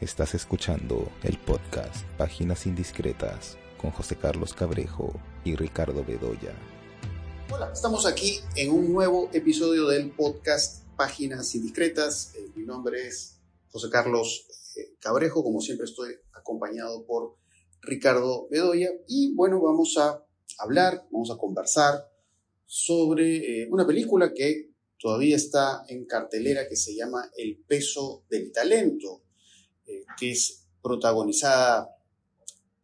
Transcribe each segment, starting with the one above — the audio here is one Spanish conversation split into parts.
Estás escuchando el podcast Páginas Indiscretas con José Carlos Cabrejo y Ricardo Bedoya. Hola, estamos aquí en un nuevo episodio del podcast Páginas Indiscretas. Eh, mi nombre es José Carlos eh, Cabrejo, como siempre estoy acompañado por Ricardo Bedoya y bueno, vamos a hablar, vamos a conversar sobre eh, una película que todavía está en cartelera que se llama El peso del talento, eh, que es protagonizada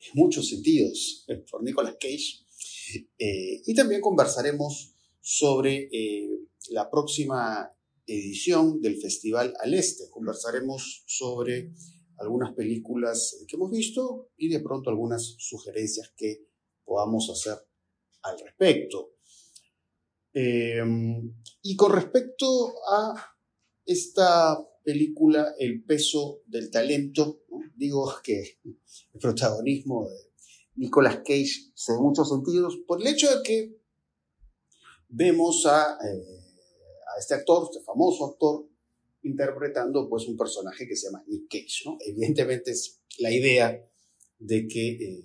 en muchos sentidos por Nicolas Cage. Eh, y también conversaremos sobre la próxima edición del Festival al Este. Conversaremos sobre algunas películas que hemos visto y de pronto algunas sugerencias que podamos hacer al respecto. Y con respecto a esta película, El peso del talento, digo que el protagonismo de Nicolas Cage se en muchos sentidos por el hecho de que vemos a, eh, a este actor, este famoso actor, interpretando pues un personaje que se llama Nick Cage. ¿no? Evidentemente es la idea de que eh,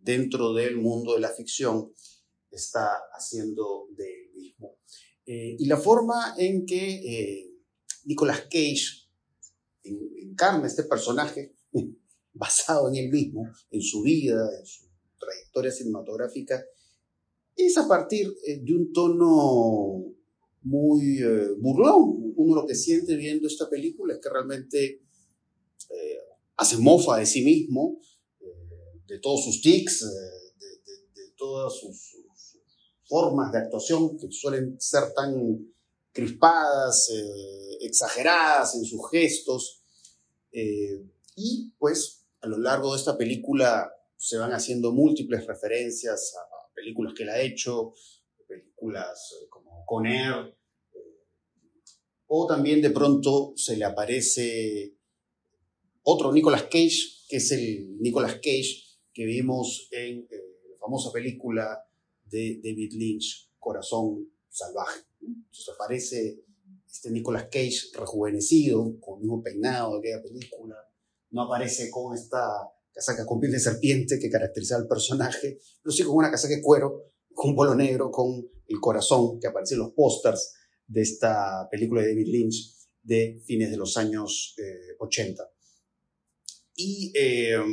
dentro del mundo de la ficción está haciendo de eh, y la forma en que Nicolas Cage encarna este personaje, basado en él mismo, en su vida, en su trayectoria cinematográfica, es a partir eh, de un tono muy burlón. Uno lo que siente viendo esta película es que realmente hace mofa de sí mismo, de todos sus tics, de todas sus, formas de actuación que suelen ser tan crispadas, eh, exageradas en sus gestos. Eh, y pues a lo largo de esta película se van haciendo múltiples referencias a, películas que él ha hecho, películas eh, como Con Air, o también de pronto se le aparece otro Nicolas Cage, que es el Nicolas Cage que vimos en la famosa película de David Lynch, Corazón Salvaje. Entonces aparece este Nicolas Cage rejuvenecido, con el mismo peinado de aquella película. No aparece con esta casaca con piel de serpiente que caracteriza al personaje, pero sí con una casaca de cuero, con un polo negro, con el corazón que aparece en los pósters de esta película de David Lynch de fines de los años 80. Eh, y em,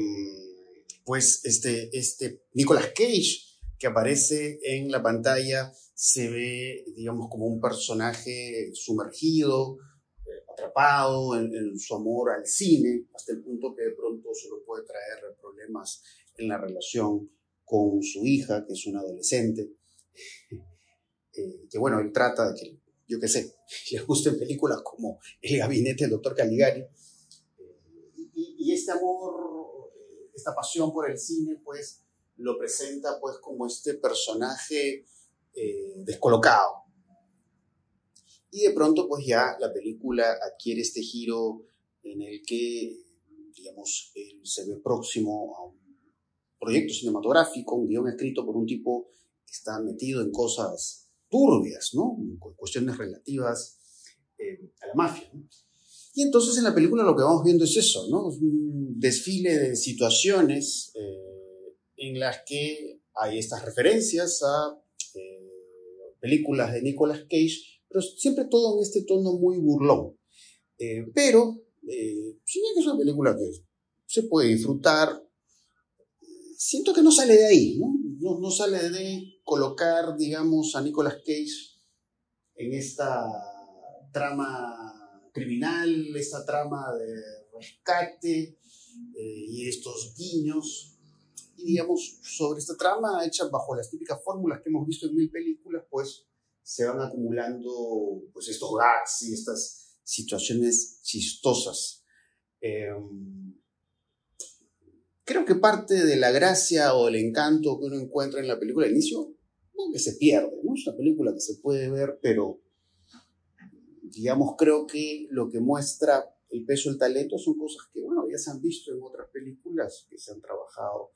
pues este, este Nicolas Cage que aparece en la pantalla se ve, digamos, como un personaje sumergido, eh, atrapado en, su amor al cine, hasta el punto que de pronto se lo puede traer problemas en la relación con su hija, que es una adolescente. Eh, que bueno, él trata de que, yo qué sé, le gusten películas como El gabinete del doctor Caligari. Eh, y, este amor, esta pasión por el cine, pues lo presenta pues como este personaje eh, descolocado. Y de pronto pues ya la película adquiere este giro en el que, digamos, él se ve próximo a un proyecto cinematográfico, un guion escrito por un tipo que está metido en cosas turbias, ¿no? Cuestiones relativas eh, a la mafia. Y entonces en la película lo que vamos viendo es eso, ¿no? Un desfile de situaciones. Eh, en las que hay estas referencias a películas de Nicolas Cage, pero siempre todo en este tono muy burlón. Eh, pero, eh, si bien es una película que se puede disfrutar, siento que no sale de ahí, ¿no? No, no sale de colocar, digamos, a Nicolas Cage en esta trama criminal, esta trama de rescate y estos guiños y digamos, sobre esta trama hecha bajo las típicas fórmulas que hemos visto en mil películas, pues se van acumulando pues estos gags y estas situaciones chistosas. Em, creo que parte de la gracia o el encanto que uno encuentra en la película al inicio, no que se pierde, ¿no? Es una película que se puede ver, pero digamos, creo que lo que muestra el peso del talento son cosas que, bueno, ya se han visto en otras películas que se han trabajado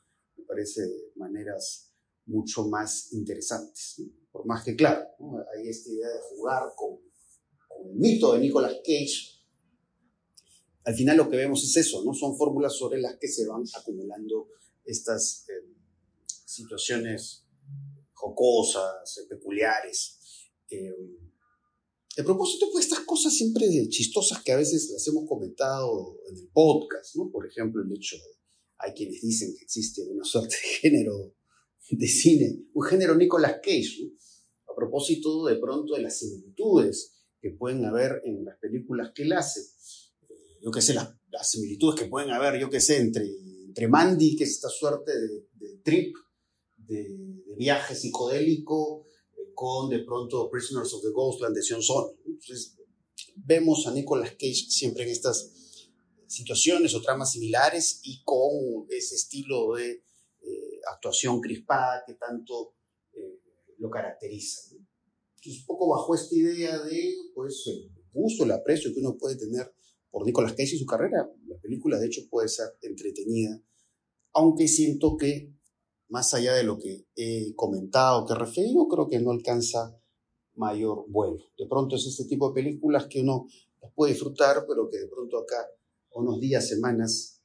parece de maneras mucho más interesantes. Por más que, claro, hay esta idea de jugar con, el mito de Nicolas Cage al final lo que vemos es eso, ¿no? Son fórmulas sobre las que se van acumulando estas eh, situaciones jocosas, peculiares. Eh, de propósito, pues estas cosas siempre chistosas que a veces las hemos comentado en el podcast, ¿no? Por ejemplo, el hecho de, hay quienes dicen que existe una suerte de género de cine, un género Nicolas Cage, ¿no? A propósito de pronto de las similitudes que pueden haber en las películas que él hace. Yo qué sé, las, similitudes que pueden haber, yo qué sé, entre, entre Mandy, que es esta suerte de, trip, de, de viaje psicodélico, con de pronto Prisoners of the Ghostland de Sion Son. Entonces, vemos a Nicolas Cage siempre en estas situaciones o tramas similares y con ese estilo de eh, actuación crispada que tanto eh, lo caracteriza. Entonces, un poco bajo esta idea de pues, el gusto, el aprecio que uno puede tener por Nicolas Cage y su carrera, la película de hecho puede ser entretenida, aunque siento que más allá de lo que he comentado, que he referido, creo que no alcanza mayor vuelo. De pronto es este tipo de películas que uno las puede disfrutar, pero que de pronto acá, unos días, semanas,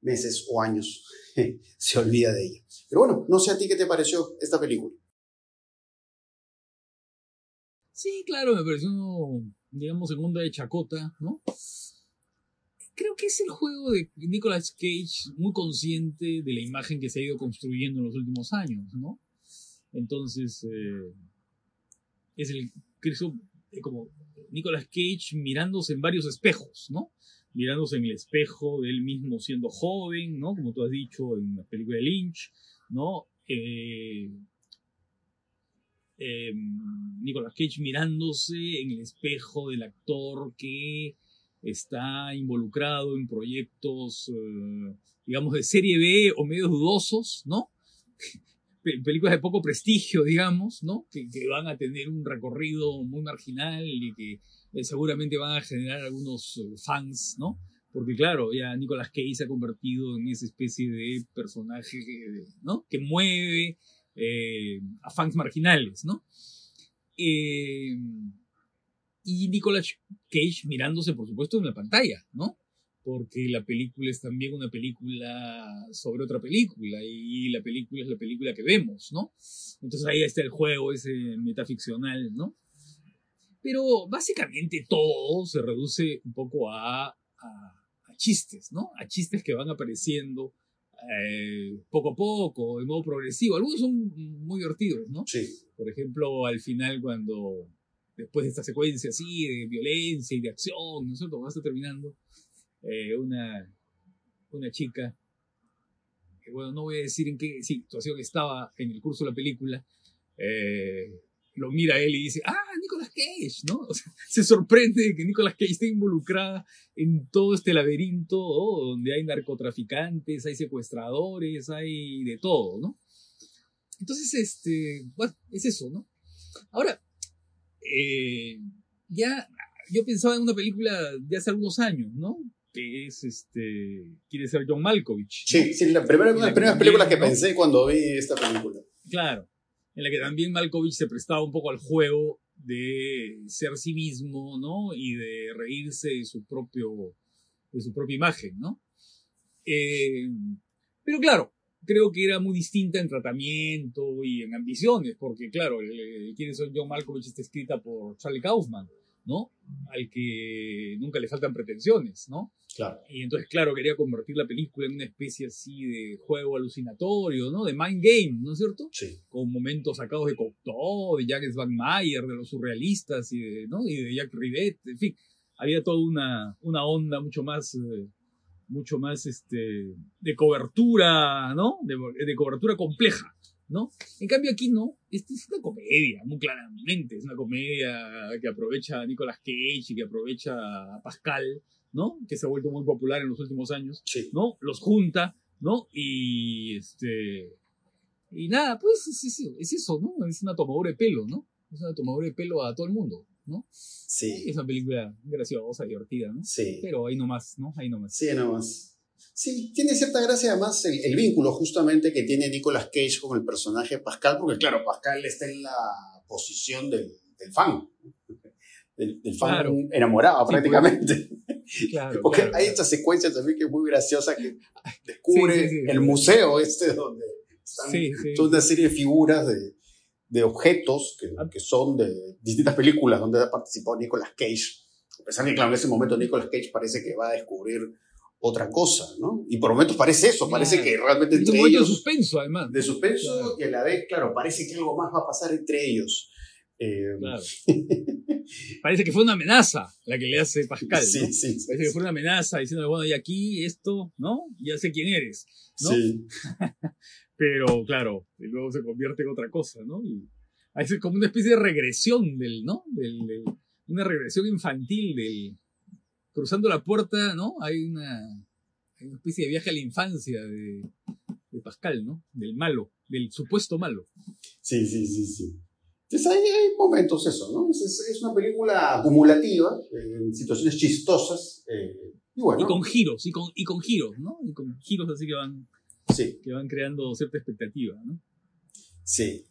meses o años, se olvida de ella. Pero bueno, no sé a ti qué te pareció esta película. Sí, claro, me pareció, digamos, segunda de chacota, ¿no? creo que es el juego de Nicolas Cage muy consciente de la imagen que se ha ido construyendo en los últimos años, ¿no? Entonces, eh, es el, creo, como Nicolas Cage mirándose en varios espejos, ¿no? Mirándose en el espejo de él mismo siendo joven, ¿no? Como tú has dicho en la película de Lynch, ¿no? Eh, em, Nicolas Cage mirándose en el espejo del actor que está involucrado en proyectos, eh, digamos, de serie B o medio dudosos, ¿no? películas de poco prestigio, digamos, ¿no? Que, van a tener un recorrido muy marginal y que eh, seguramente van a generar algunos eh, fans, ¿no? Porque claro, ya Nicolas Cage se ha convertido en esa especie de personaje, ¿no? Que mueve a fans marginales, ¿no? Eh, y Nicolas Cage mirándose, por supuesto, en la pantalla, ¿no? Porque la película es también una película sobre otra película y la película es la película que vemos, ¿no? Entonces ahí está el juego ese metaficcional, ¿no? Pero básicamente todo se reduce un poco a, a, chistes, ¿no? A chistes que van apareciendo eh, poco a poco, de modo progresivo. Algunos son muy divertidos, ¿no? Sí. Por ejemplo, al final cuando después de esta secuencia así de violencia y de acción, ¿no es cierto? Va a estar terminando eh, una, una chica, que bueno, no voy a decir en qué situación estaba en el curso de la película, eh, lo mira él y dice, ah, Nicolas Cage, ¿no? O sea, se sorprende de que Nicolas Cage esté involucrada en todo este laberinto donde hay narcotraficantes, hay secuestradores, hay de todo, ¿no? Entonces, este, bueno, es eso, ¿no? Ahora, eh, ya yo pensaba en una película de hace algunos años, ¿no? Que es este. Quiere ser John Malkovich. Sí, sí, la primera, las primeras películas que pensé cuando vi esta película. Claro, en la que también Malkovich se prestaba un poco al juego de ser sí mismo, ¿no? Y de reírse de su propio. de su propia imagen, ¿no? Eh, pero claro, creo que era muy distinta en tratamiento y en ambiciones, porque claro, Quién es John Malkovich está escrita por Charlie Kaufman, ¿no? Al que nunca le faltan pretensiones, ¿no? Claro. Y entonces, claro, quería convertir la película en una especie así de juego alucinatorio, ¿no? De mind game, ¿no es cierto? Sí. Con momentos sacados de Cocteau, de Jacques Van Mayer, de los surrealistas y de, ¿no? y de Jack Rivet, en fin. Había toda una, una onda mucho más eh, mucho más este, de cobertura, ¿no? De, cobertura compleja, ¿no? En cambio aquí no, esta es una comedia, muy claramente, es una comedia que aprovecha a Nicolas Cage y que aprovecha a Pascal, ¿no? Que se ha vuelto muy popular en los últimos años, ¿no? Los junta, ¿no? Y este... Y nada, pues es, es eso, ¿no? Es una tomadura de pelo, ¿no? Es una tomadura de pelo a todo el mundo. ¿no? Sí. Es una película graciosa, divertida, ¿no? Sí. Pero ahí nomás, ¿no? Ahí nomás. Sí, nomás. Sí, tiene cierta gracia además el, vínculo justamente que tiene Nicolas Cage con el personaje Pascal, porque claro, Pascal está en la posición del, fan, del, fan enamorado prácticamente. Claro, Porque claro, hay claro. esta secuencia también que es muy graciosa que descubre Sí, sí, el museo este donde están toda una serie de figuras de, de objetos que, Ah. que son de distintas películas donde ha participado Nicolas Cage. A pesar que, claro, en ese momento Nicolas Cage parece que va a descubrir otra cosa, ¿no? Y por momentos parece eso, parece que realmente entre momento de ellos, suspenso, además. de suspenso, Claro. y a la vez, claro, parece que algo más va a pasar entre ellos. Eh, Claro. Parece que fue una amenaza la que le hace Pascal, sí, ¿no? sí, sí, Parece que fue una amenaza diciéndole, bueno, y aquí esto, ¿no? Ya sé quién eres, ¿no? sí. Pero claro, y luego se convierte en otra cosa, ¿no? Y es como una especie de regresión del, ¿no? Del, del- una regresión infantil del... Cruzando la puerta, ¿no? Hay una, hay una especie de viaje a la infancia de, de Pascal, ¿no? Del malo, del supuesto malo. Sí, sí, sí, sí. Entonces hay, hay momentos eso, ¿no? Es, es- es una película acumulativa, eh, en situaciones chistosas, eh, y bueno, Y con giros, y con, y con giros, ¿no? Y con giros así que van, sí, que van creando cierta expectativa, ¿no? sí.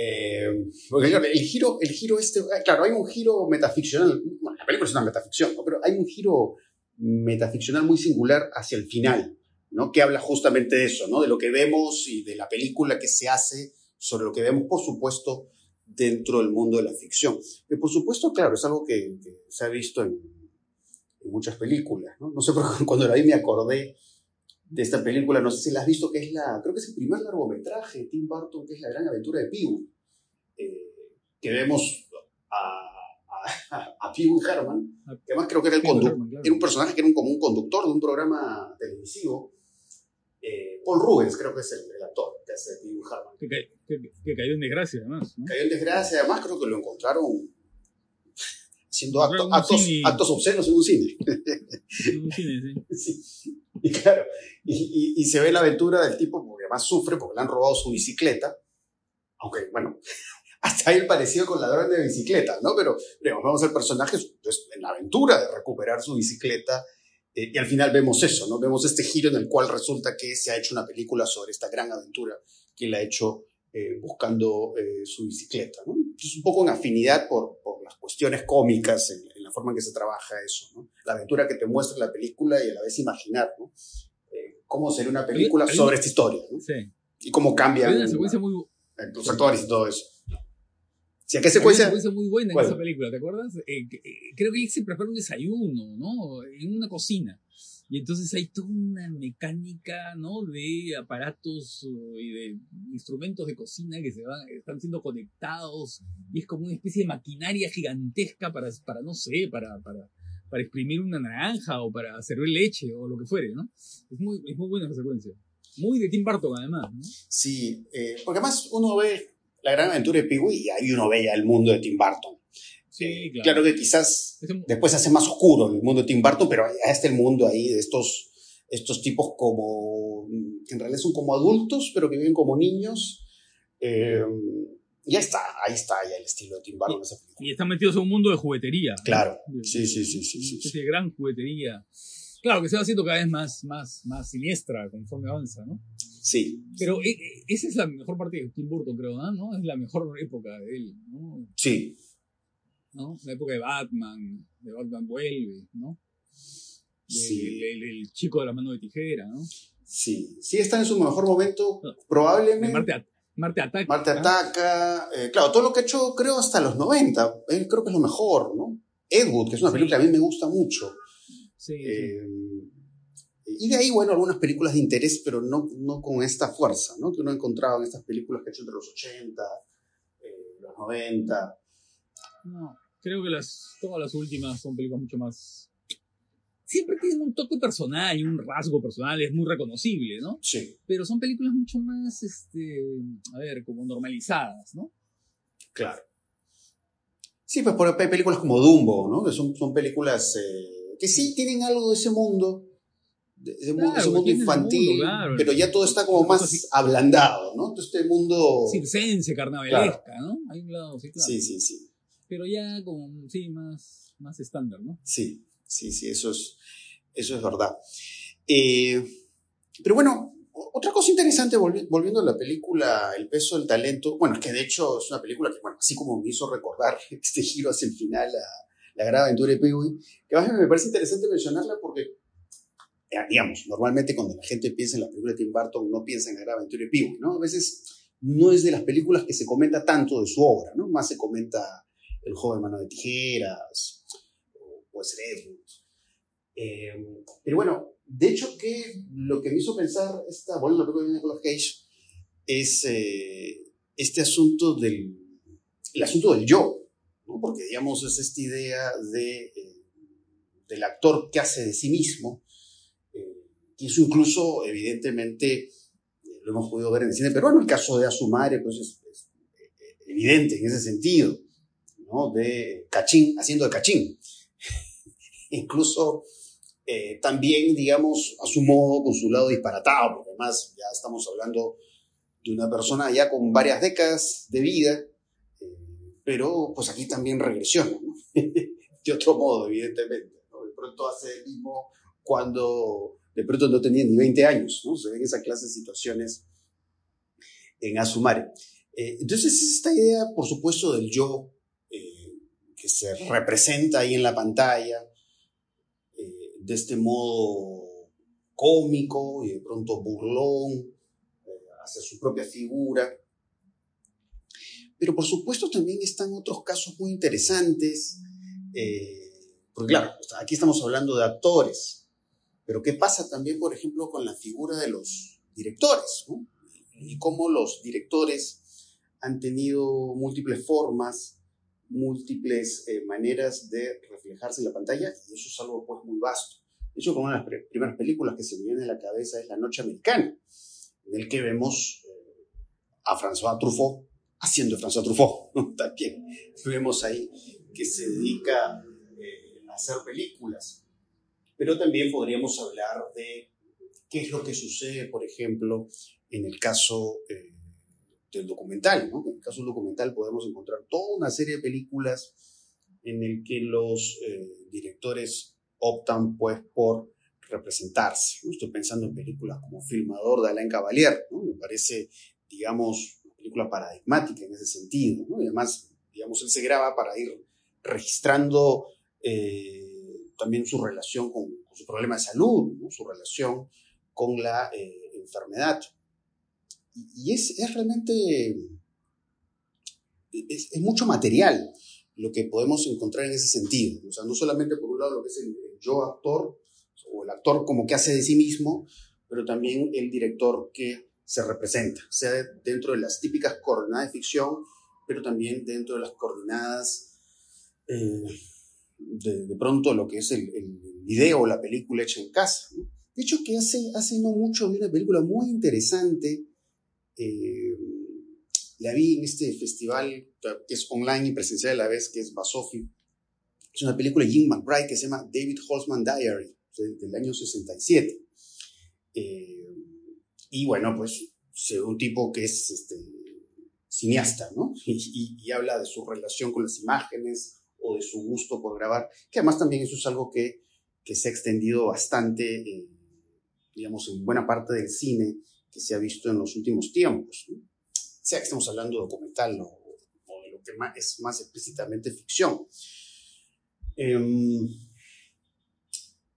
Eh, porque el giro, el giro este, ah, claro, hay un giro metaficcional, bueno, la película es una metaficción, ¿no? pero hay un giro metaficcional muy singular hacia el final, ¿no? Que habla justamente de eso, ¿no? De lo que vemos y de la película que se hace sobre lo que vemos, por supuesto, dentro del mundo de la ficción. Que por supuesto, claro, es algo que, que se ha visto en, en muchas películas, ¿no? No sé por qué cuando la vi me acordé de esta película, no sé si la has visto, que es la, creo que es el primer largometraje de Tim Burton, que es La Gran Aventura de Pee-wee, eh, que vemos a, a, a Pee-wee Herman, que además creo que era, el Herman, claro. era un personaje que era un, como un conductor de un programa televisivo, eh, Paul Rubens creo que es el, el actor que hace Pee-wee Herman. Que, que- que cayó en desgracia, además, ¿no? Cayó en desgracia, además creo que lo encontraron haciendo acto- actos, cine. actos obscenos en un cine. En un cine, sí. Sí. Y claro, y, y- y se ve la aventura del tipo porque además sufre porque le han robado su bicicleta. Aunque, bueno, hasta ahí el parecido con ladrón de bicicleta, ¿no? Pero digamos, vemos al personaje pues, en la aventura de recuperar su bicicleta. eh, y al final vemos eso, ¿no? Vemos este giro en el cual resulta que se ha hecho una película sobre esta gran aventura que él ha hecho eh, buscando eh, su bicicleta, ¿no? Es un poco en afinidad por, por las cuestiones cómicas, en, en la forma en que se trabaja eso, ¿no? La aventura que te muestra la película y a la vez imaginar, ¿no? Eh, cómo sería una película Hay- hay sobre una- esta historia, ¿no? Sí. Y cómo una secuencia muy, los actores y todo eso. Si a qué Hay una secuencia... secuencia muy buena en ¿Cuál? esa película, ¿te acuerdas? Eh, eh, creo que él se prepara un desayuno, ¿no? En una cocina. Y entonces hay toda una mecánica, ¿no? De aparatos y de instrumentos de cocina que se van, están siendo conectados. Y es como una especie de maquinaria gigantesca para, para no sé, para, para, para exprimir una naranja o para servir leche o lo que fuere, ¿no? Es muy, es muy buena esa secuencia. Muy de Tim Burton, además, ¿no? Sí, eh, porque además uno ve la gran aventura de Pee-wee y ahí uno ve ya el mundo de Tim Burton. Eh, claro. que quizás después se hace más oscuro el mundo de Tim Burton, pero está el mundo ahí de estos, estos tipos como, que en realidad son como adultos, pero que viven como niños. Eh, ya está, ahí está ya el estilo de Tim Burton película. Y están metidos en un mundo de juguetería. Claro, sí, sí, sí, sí, sí, gran juguetería. Claro, que se va haciendo cada vez más, más, más siniestra conforme avanza, ¿no? Sí, Pero eh, eh, esa es la mejor parte de Tim Burton, creo, ¿no? ¿no? Es la mejor época de él, ¿no? sí, ¿no? La época de Batman, de Batman vuelve, ¿no? De- Sí. el, el- el chico de la mano de tijera, ¿no? sí. Sí está en su mejor momento, De probablemente. Marte, At- Marte Ataca. Marte. Ataca, eh, claro, todo lo que ha hecho creo hasta los 90, eh, creo que es lo mejor, ¿no? Ed Wood, que es una Sí. película que a mí me gusta mucho. Sí, sí. Eh, y de ahí, bueno, algunas películas de interés, pero no, no con esta fuerza, ¿no? Que uno ha encontrado en estas películas que ha hecho entre los 80, eh, los 90. No, creo que las, todas las últimas son películas mucho más... Siempre tienen un toque personal y un rasgo personal, es muy reconocible, ¿no? Sí, pero son películas mucho más, este, a ver, como normalizadas, ¿no? claro. Sí, pues por hay películas como Dumbo, ¿no? Que son, son películas eh, que sí tienen algo de ese mundo, de ese, mundo infantil, mundo, claro. pero ya todo está como más así. ablandado, ¿no? Todo este mundo... Circense, carnavalesca, ¿no? Hay un lado, sí, claro. Sí, sí, sí. Pero ya como, sí, más, más estándar, ¿no? Sí, sí, sí, eso es, eso es verdad. Eh, pero bueno, otra cosa interesante, volvi- volviendo a la película El peso del talento, bueno, es que de hecho es una película que, bueno, así como me hizo recordar este giro hacia el final a la gran aventura de Pee-wee, que más me parece interesante mencionarla porque, eh, digamos, normalmente cuando la gente piensa en la película de Tim Burton no piensa en la gran aventura de Pee-wee, ¿no? A veces no es de las películas que se comenta tanto de su obra, ¿no? Más se comenta El joven mano de tijeras, o puede ser eh, pero bueno, de hecho que lo que me hizo pensar esta, bueno, la película de Nicolas Cage es eh, este asunto del, el asunto del yo, ¿no? porque digamos es esta idea de, eh, del actor que hace de sí mismo, eh, y eso incluso evidentemente lo hemos podido ver en el cine peruano, el caso de Asumare pues es, es evidente en ese sentido, ¿no? de Cachín, haciendo de Cachín. incluso eh, también, digamos, a su modo, con su lado disparatado, porque además ya estamos hablando de una persona ya con varias décadas de vida, eh, pero pues aquí también regresiona, ¿no? de otro modo, evidentemente. De pronto hace el mismo cuando de pronto no tenía ni 20 años. Se ven esa clase de situaciones en Asumare. Eh, entonces, esta idea, por supuesto, del yo que se representa ahí en la pantalla, de este modo cómico y de pronto burlón, eh, hacia su propia figura. Pero por supuesto también están otros casos muy interesantes, eh, porque claro, aquí estamos hablando de actores, pero ¿qué pasa también, por ejemplo, con la figura de los directores? Y cómo los directores han tenido múltiples formas, múltiples eh, maneras de reflejarse en la pantalla, y eso es algo pues muy vasto. De hecho, una de las primeras películas que se me viene a la cabeza es La Noche Americana, en el que vemos eh, a François Truffaut haciendo François Truffaut. También vemos ahí que se dedica eh, a hacer películas. Pero también podríamos hablar de qué es lo que sucede, por ejemplo, en el caso eh, del documental. ¿no? En el caso del documental podemos encontrar toda una serie de películas en el que los directores optan pues por representarse. Estoy pensando en películas como Filmador de Alain Cavalier, me parece, digamos, una película paradigmática en ese sentido. Y además, digamos, él se graba para ir registrando eh, también su relación con, su problema de salud, su relación con la eh, enfermedad. Y, es, es, realmente, es, es mucho material lo que podemos encontrar en ese sentido. O sea, no solamente por un lado lo que es el, yo actor, o el actor como que hace de sí mismo, pero también el director que se representa, sea dentro de las típicas coordenadas de ficción, pero también dentro de las coordenadas eh, de, pronto lo que es el, el, video o la película hecha en casa. De hecho, que hace, hace no mucho vi una película muy interesante, eh, la vi en este festival que es online y presencial a la vez, que es Basofi, es una película de Jim McBride que se llama David Holtzman Diary, del año 67. Eh, y bueno, pues un tipo que es este, cineasta, ¿no? Y, habla de su relación con las imágenes o de su gusto por grabar, que además también eso es algo que, que se ha extendido bastante, eh, digamos, en buena parte del cine se ha visto en los últimos tiempos, sea que estemos hablando de documental o, de lo que es más explícitamente ficción. Em,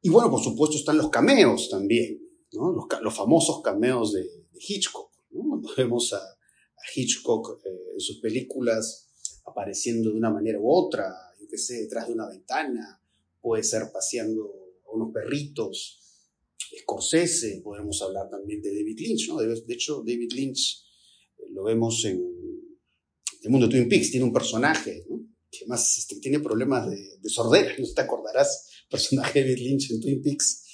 y bueno, por supuesto están los cameos también, los, famosos cameos de, Hitchcock. vemos a, Hitchcock eh, en sus películas apareciendo de una manera u otra, yo qué sé, detrás de una ventana, puede ser paseando a unos perritos. Scorsese, podemos hablar también de David Lynch, ¿no? De, hecho, David Lynch eh, lo vemos en el mundo de Twin Peaks, tiene un personaje, que más este, tiene problemas de, de, sordera, no te acordarás, personaje de David Lynch en Twin Peaks,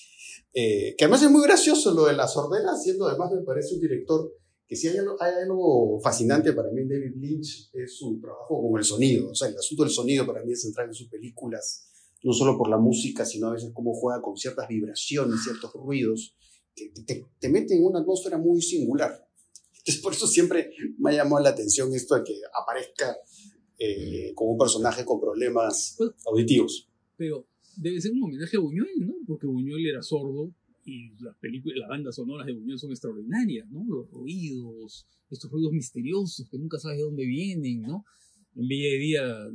eh, que además es muy gracioso lo de la sordera, siendo además me parece un director que si hay algo, hay algo fascinante para mí David Lynch es su trabajo con el sonido, o sea, el asunto del sonido para mí es central en sus películas, no solo por la música, sino a veces cómo juega con ciertas vibraciones, ciertos ruidos, que te, te meten en una atmósfera muy singular. Entonces, por eso siempre me ha llamado la atención esto de que aparezca eh, como un personaje con problemas pues, auditivos. Pero debe ser un homenaje a Buñuel, ¿no? Porque Buñuel era sordo y las películas, las bandas sonoras de Buñuel son extraordinarias, ¿no? Los ruidos, estos ruidos misteriosos que nunca sabes de dónde vienen, ¿no? En Bella de Día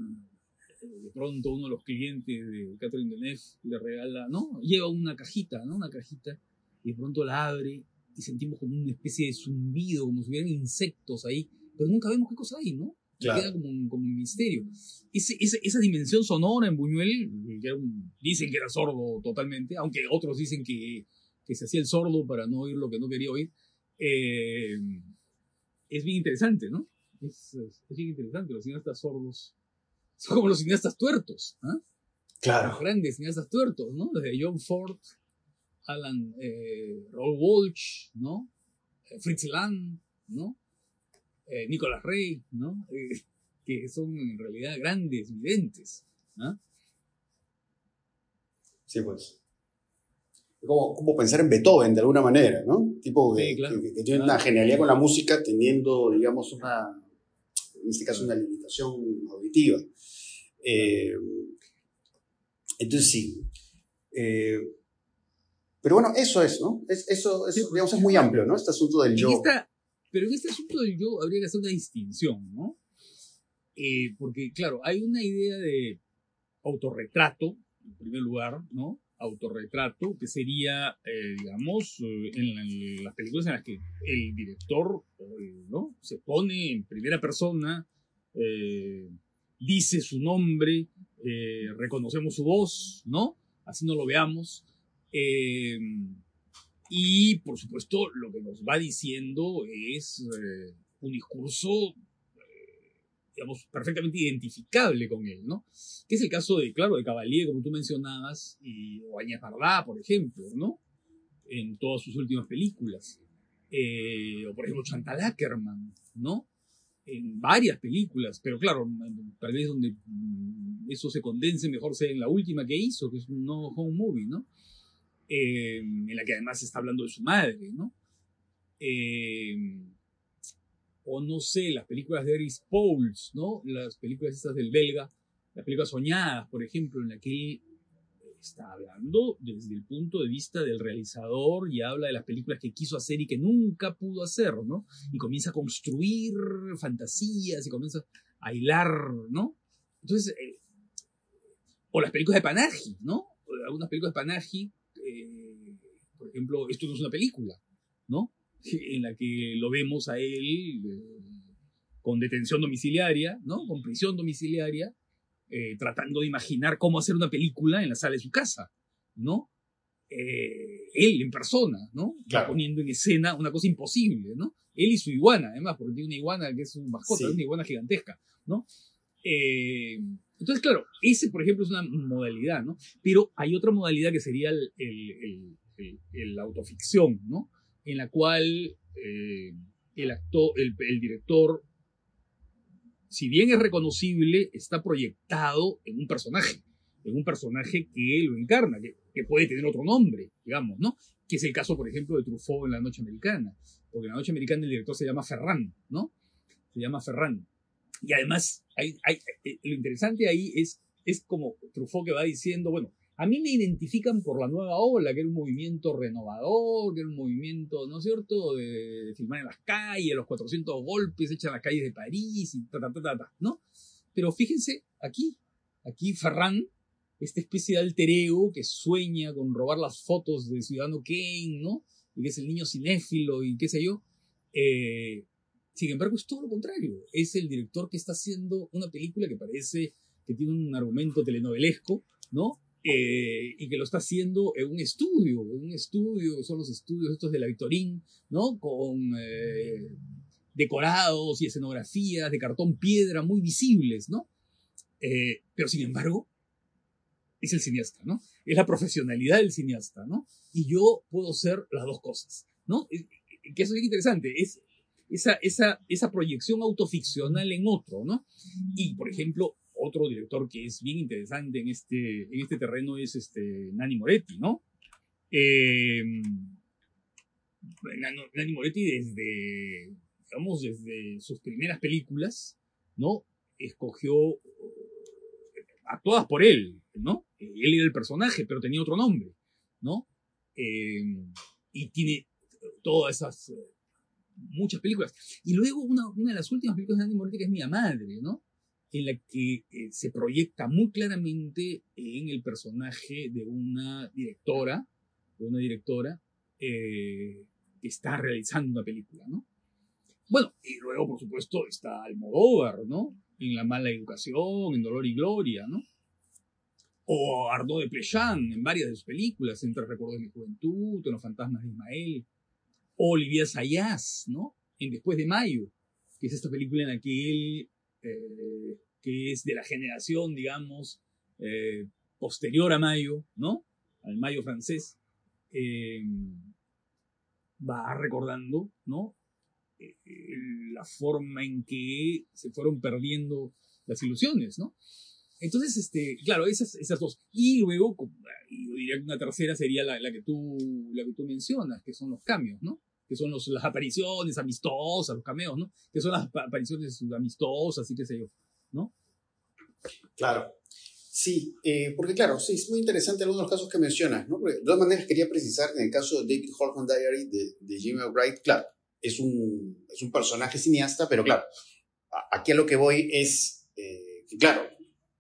de pronto uno de los clientes de Catherine Deneuve le regala, ¿no? Lleva una cajita, ¿no? Una cajita, y de pronto la abre y sentimos como una especie de zumbido, como si hubieran insectos ahí, pero nunca vemos qué cosa hay, ¿no? Claro. Queda como un, como un misterio. Ese- esa, esa dimensión sonora en Buñuel, que era un- dicen que era sordo totalmente, aunque otros dicen que, que se hacía el sordo para no oír lo que no quería oír, eh, es bien interesante, ¿no? Es, es- es bien interesante, los cineastas sordos son como los cineastas tuertos, ¿ah? Claro. Los grandes cineastas tuertos, ¿no? Desde John Ford, Alan, eh, Raoul Walsh, ¿no? Eh, Fritz Lang, ¿no? Eh, Nicolas Rey, ¿no? Eh, que son en realidad grandes videntes, ¿ah? Sí, pues. Es Como, como pensar en Beethoven de alguna manera, ¿no? Tipo que, Sí, claro. que- que tiene Claro. una genialidad con la música teniendo, digamos, una, en este caso, una auditiva. Eh, entonces sí. Eh, pero bueno, eso es, ¿no? Es, eso, Sí. digamos, es muy amplio, ¿no? Este asunto del yo. esta- pero en este asunto del yo habría que hacer una distinción, ¿no? Eh, porque, claro, hay una idea de autorretrato, en primer lugar, ¿no? Autorretrato, que sería, eh, digamos, en, la- en las películas en las que el director, ¿no? Se pone en primera persona, eh, dice su nombre, eh, reconocemos su voz, ¿no? Así no lo veamos. Eh, y, por supuesto, lo que nos va diciendo es un discurso, digamos, perfectamente identificable con él, ¿no? Que es el caso de, claro, de Cavalier, como tú mencionabas, y o Añez Bardá, por ejemplo, ¿no? En todas sus últimas películas. O, por ejemplo, Chantal Ackerman, ¿no? En varias películas, pero claro, tal vez donde mm, eso se condense mejor sea en la última que hizo, que es un no home movie, ¿no? eh, en la que además está hablando de su madre, ¿no? Eh, o no sé, las películas de Eris Pauls, ¿no? Las películas estas del belga, las películas soñadas, por ejemplo, en la que él está hablando desde el punto de vista del realizador y habla de las películas que quiso hacer y que nunca pudo hacer, ¿no? Y comienza a construir fantasías y comienza a hilar, ¿no? Entonces, eh, o las películas de Panaji, ¿no? Algunas películas de Panaji, eh, por ejemplo, esto no es una película, ¿no? En la que lo vemos a él eh, con detención domiciliaria, ¿no? Con prisión domiciliaria, eh, tratando de imaginar cómo hacer una película en la sala de su casa, ¿no? Eh, él en persona, ¿no? Claro. Poniendo en escena una cosa imposible, ¿no? Él y su iguana, además, porque tiene una iguana que es un mascota, Sí. una iguana gigantesca, ¿no? Eh, entonces, claro, ese, por ejemplo, es una modalidad, ¿no? Pero hay otra modalidad que sería el, el, el- autoficción, ¿no? En la cual eh, el actor, el director, si bien es reconocible, está proyectado en un personaje, en un personaje que lo encarna, que, puede tener otro nombre, digamos, ¿no? Que es el caso, por ejemplo, de Truffaut en La Noche Americana, porque en La Noche Americana el director se llama Ferran, ¿no? Se llama Ferran. Y además, eh, lo interesante ahí es, es como Truffaut que va diciendo, bueno, a mí me identifican por la nueva ola, que era un movimiento renovador, que era un movimiento, ¿no es cierto?, de, filmar en las calles, los 400 golpes hechos en las calles de París, y ta, ta, ta, ta, ta, ¿no? Pero fíjense, aquí, aquí Ferran, esta especie de alter ego que sueña con robar las fotos de Ciudadano Kane, ¿no? Y que es el niño cinéfilo y qué sé yo. Eh, sin embargo, es todo lo contrario. Es el director que está haciendo una película que parece que tiene un argumento telenovelesco, ¿no? Eh, y que lo está haciendo en un estudio, en un estudio, son los estudios estos de la Victorín, ¿no? Con eh, decorados y escenografías de cartón piedra muy visibles, ¿no? Eh, pero sin embargo, es el cineasta, ¿no? Es la profesionalidad del cineasta, ¿no? Y yo puedo ser las dos cosas, ¿no? Eh, Que eso es interesante, es esa, esa, esa proyección autoficcional en otro, ¿no? Y, por ejemplo, otro director que es bien interesante en este, en este terreno es este Nani Moretti, ¿no? Eh, Nani Moretti desde, digamos, desde sus primeras películas, ¿no? Escogió, actuadas por él, ¿no? Él era el personaje, pero tenía otro nombre, ¿no? Eh, y tiene todas esas, eh, muchas películas. Y luego una, una de las últimas películas de Nani Moretti que es Mia Madre, ¿no? En la que eh, se proyecta muy claramente en el personaje de una directora, de una directora eh, que está realizando una película, ¿no? Bueno, y luego, por supuesto, está Almodóvar, ¿no? En La mala educación, en Dolor y Gloria, ¿no? O Arnaud de Plechán en varias de sus películas, entre Recuerdos de mi Juventud, en Los Fantasmas de Ismael. O Olivia Sayas, ¿no? En Después de Mayo, que es esta película en la que él, eh, que es de la generación, digamos, eh, posterior a Mayo, ¿no? Al Mayo francés, eh, va recordando, ¿no? la forma en que se fueron perdiendo las ilusiones, ¿no? Entonces, este, claro, esas, esas dos. Y luego, yo diría que una tercera sería la, la, que tú, la que tú mencionas, que son los cambios, ¿no? Que son los, las apariciones amistosas, los cameos, ¿no? Que son las apariciones amistosas y qué sé yo, ¿no? Claro. Sí, eh, porque claro, sí, es muy interesante algunos casos que mencionas, ¿no? de todas maneras quería precisar en el caso de David Holman Diary de, de Jimmy Wright, claro, es un, es un personaje cineasta, pero claro, aquí a lo que voy es eh, claro,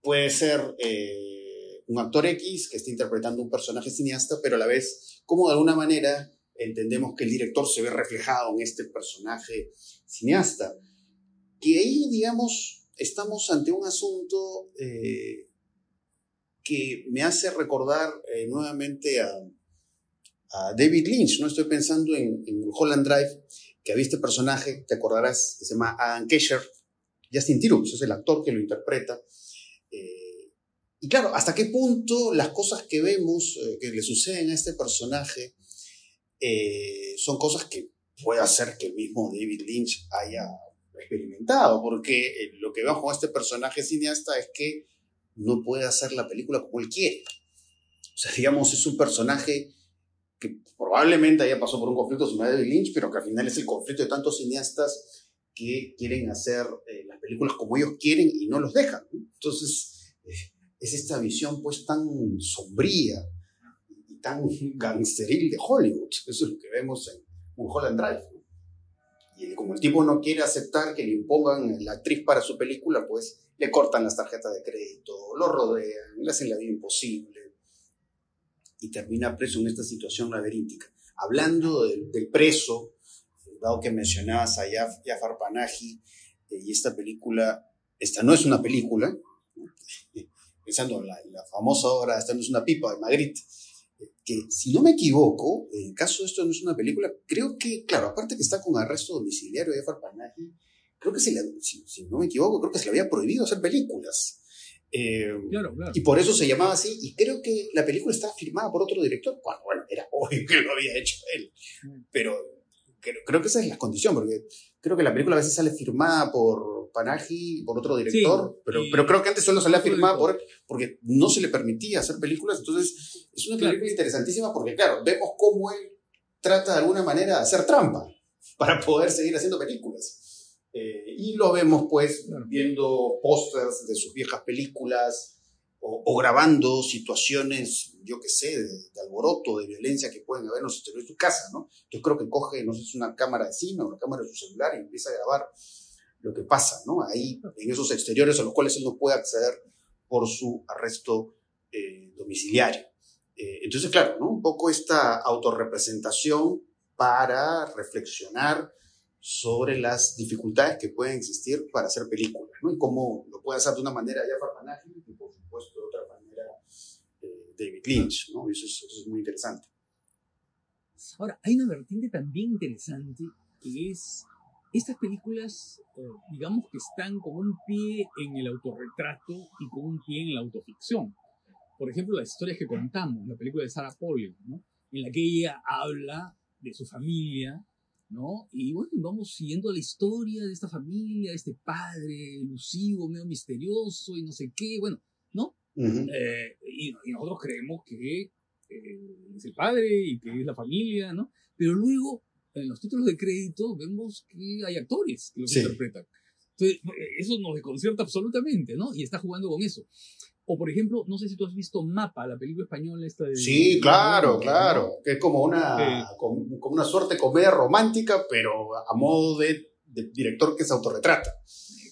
puede ser eh, un actor X que está interpretando un personaje cineasta, pero a la vez, como de alguna manera entendemos que el director se ve reflejado en este personaje cineasta. Que ahí, digamos, estamos ante un asunto eh, que me hace recordar nuevamente a, David Lynch, ¿no? Estoy pensando en, en Holland Drive, que había este personaje, te acordarás, que se llama Adam Kesher, Justin Tirus, es el actor que lo interpreta. Eh, y claro, ¿hasta qué punto las cosas que vemos, eh, que le suceden a este personaje, eh, son cosas que puede hacer que el mismo David Lynch haya experimentado? Porque lo que con este personaje cineasta es que no puede hacer la película como él quiere. O sea, digamos, es un personaje que probablemente haya pasado por un conflicto con David Lynch, pero que al final es el conflicto de tantos cineastas que quieren hacer eh, las películas como ellos quieren y no los dejan. Entonces, eh, es esta visión pues tan sombría tan gangsteril de Hollywood. Eso es lo que vemos en Mulholland Drive. Y como el tipo no quiere aceptar que le impongan la actriz para su película, pues le cortan las tarjetas de crédito, lo rodean, le hacen la vida imposible y termina preso en esta situación laberíntica. Hablando del, preso, dado que mencionabas a Jafar Panahi eh, y esta película, esta no es una película, pensando en la, la, famosa obra Esta no es una pipa de Magritte, eh, que si no me equivoco, en el caso de esto no es una película, creo que, claro, aparte que está con arresto domiciliario Jafar Panahi, creo que se le, si, si, no me equivoco, creo que se le había prohibido hacer películas. Eh, claro, claro. Y por eso se llamaba así. Y creo que la película estaba firmada por otro director. Bueno, bueno era obvio que lo había hecho él. Pero creo, creo, que esa es la condición, porque creo que la película a veces sale firmada por Panaji, por otro director. Sí, pero, pero creo que antes solo salía firmada por porque no se le permitía hacer películas. Entonces, es una película claro. interesantísima porque, claro, vemos cómo él trata de alguna manera de hacer trampa para poder seguir haciendo películas. Eh, y lo vemos pues viendo pósters de sus viejas películas o, o, grabando situaciones, yo qué sé, de, de, alboroto, de violencia que pueden haber en los exteriores de su casa, ¿no? Yo creo que coge, no sé, es una cámara de cine o una cámara de su celular y empieza a grabar lo que pasa, ¿no? Ahí, en esos exteriores a los cuales él no puede acceder por su arresto eh, domiciliario. Eh, entonces, claro, ¿no? Un poco esta autorrepresentación para reflexionar sobre las dificultades que pueden existir para hacer películas, ¿no? Y cómo lo puede hacer de una manera ya Panahi y por supuesto de otra manera eh, David Lynch, ¿no? Eso es, eso es, muy interesante. Ahora, hay una vertiente también interesante que es estas películas, eh, digamos que están con un pie en el autorretrato y con un pie en la autoficción. Por ejemplo, las historias que contamos, la película de Sarah Polley, ¿no? En la que ella habla de su familia, ¿no? Y bueno, vamos siguiendo la historia de esta familia, de este padre elusivo, medio misterioso y no sé qué, bueno, ¿no? Uh -huh. eh, y, y, nosotros creemos que eh, es el padre y que es la familia, ¿no? Pero luego, en los títulos de crédito, vemos que hay actores que los sí. interpretan. Entonces, eso nos desconcierta absolutamente, ¿no? Y está jugando con eso. O, por ejemplo, no sé si tú has visto Mapa, la película española esta de... Sí, claro, claro. Que es como una, como, como, una suerte de comedia romántica, pero a modo de, de, director que se autorretrata.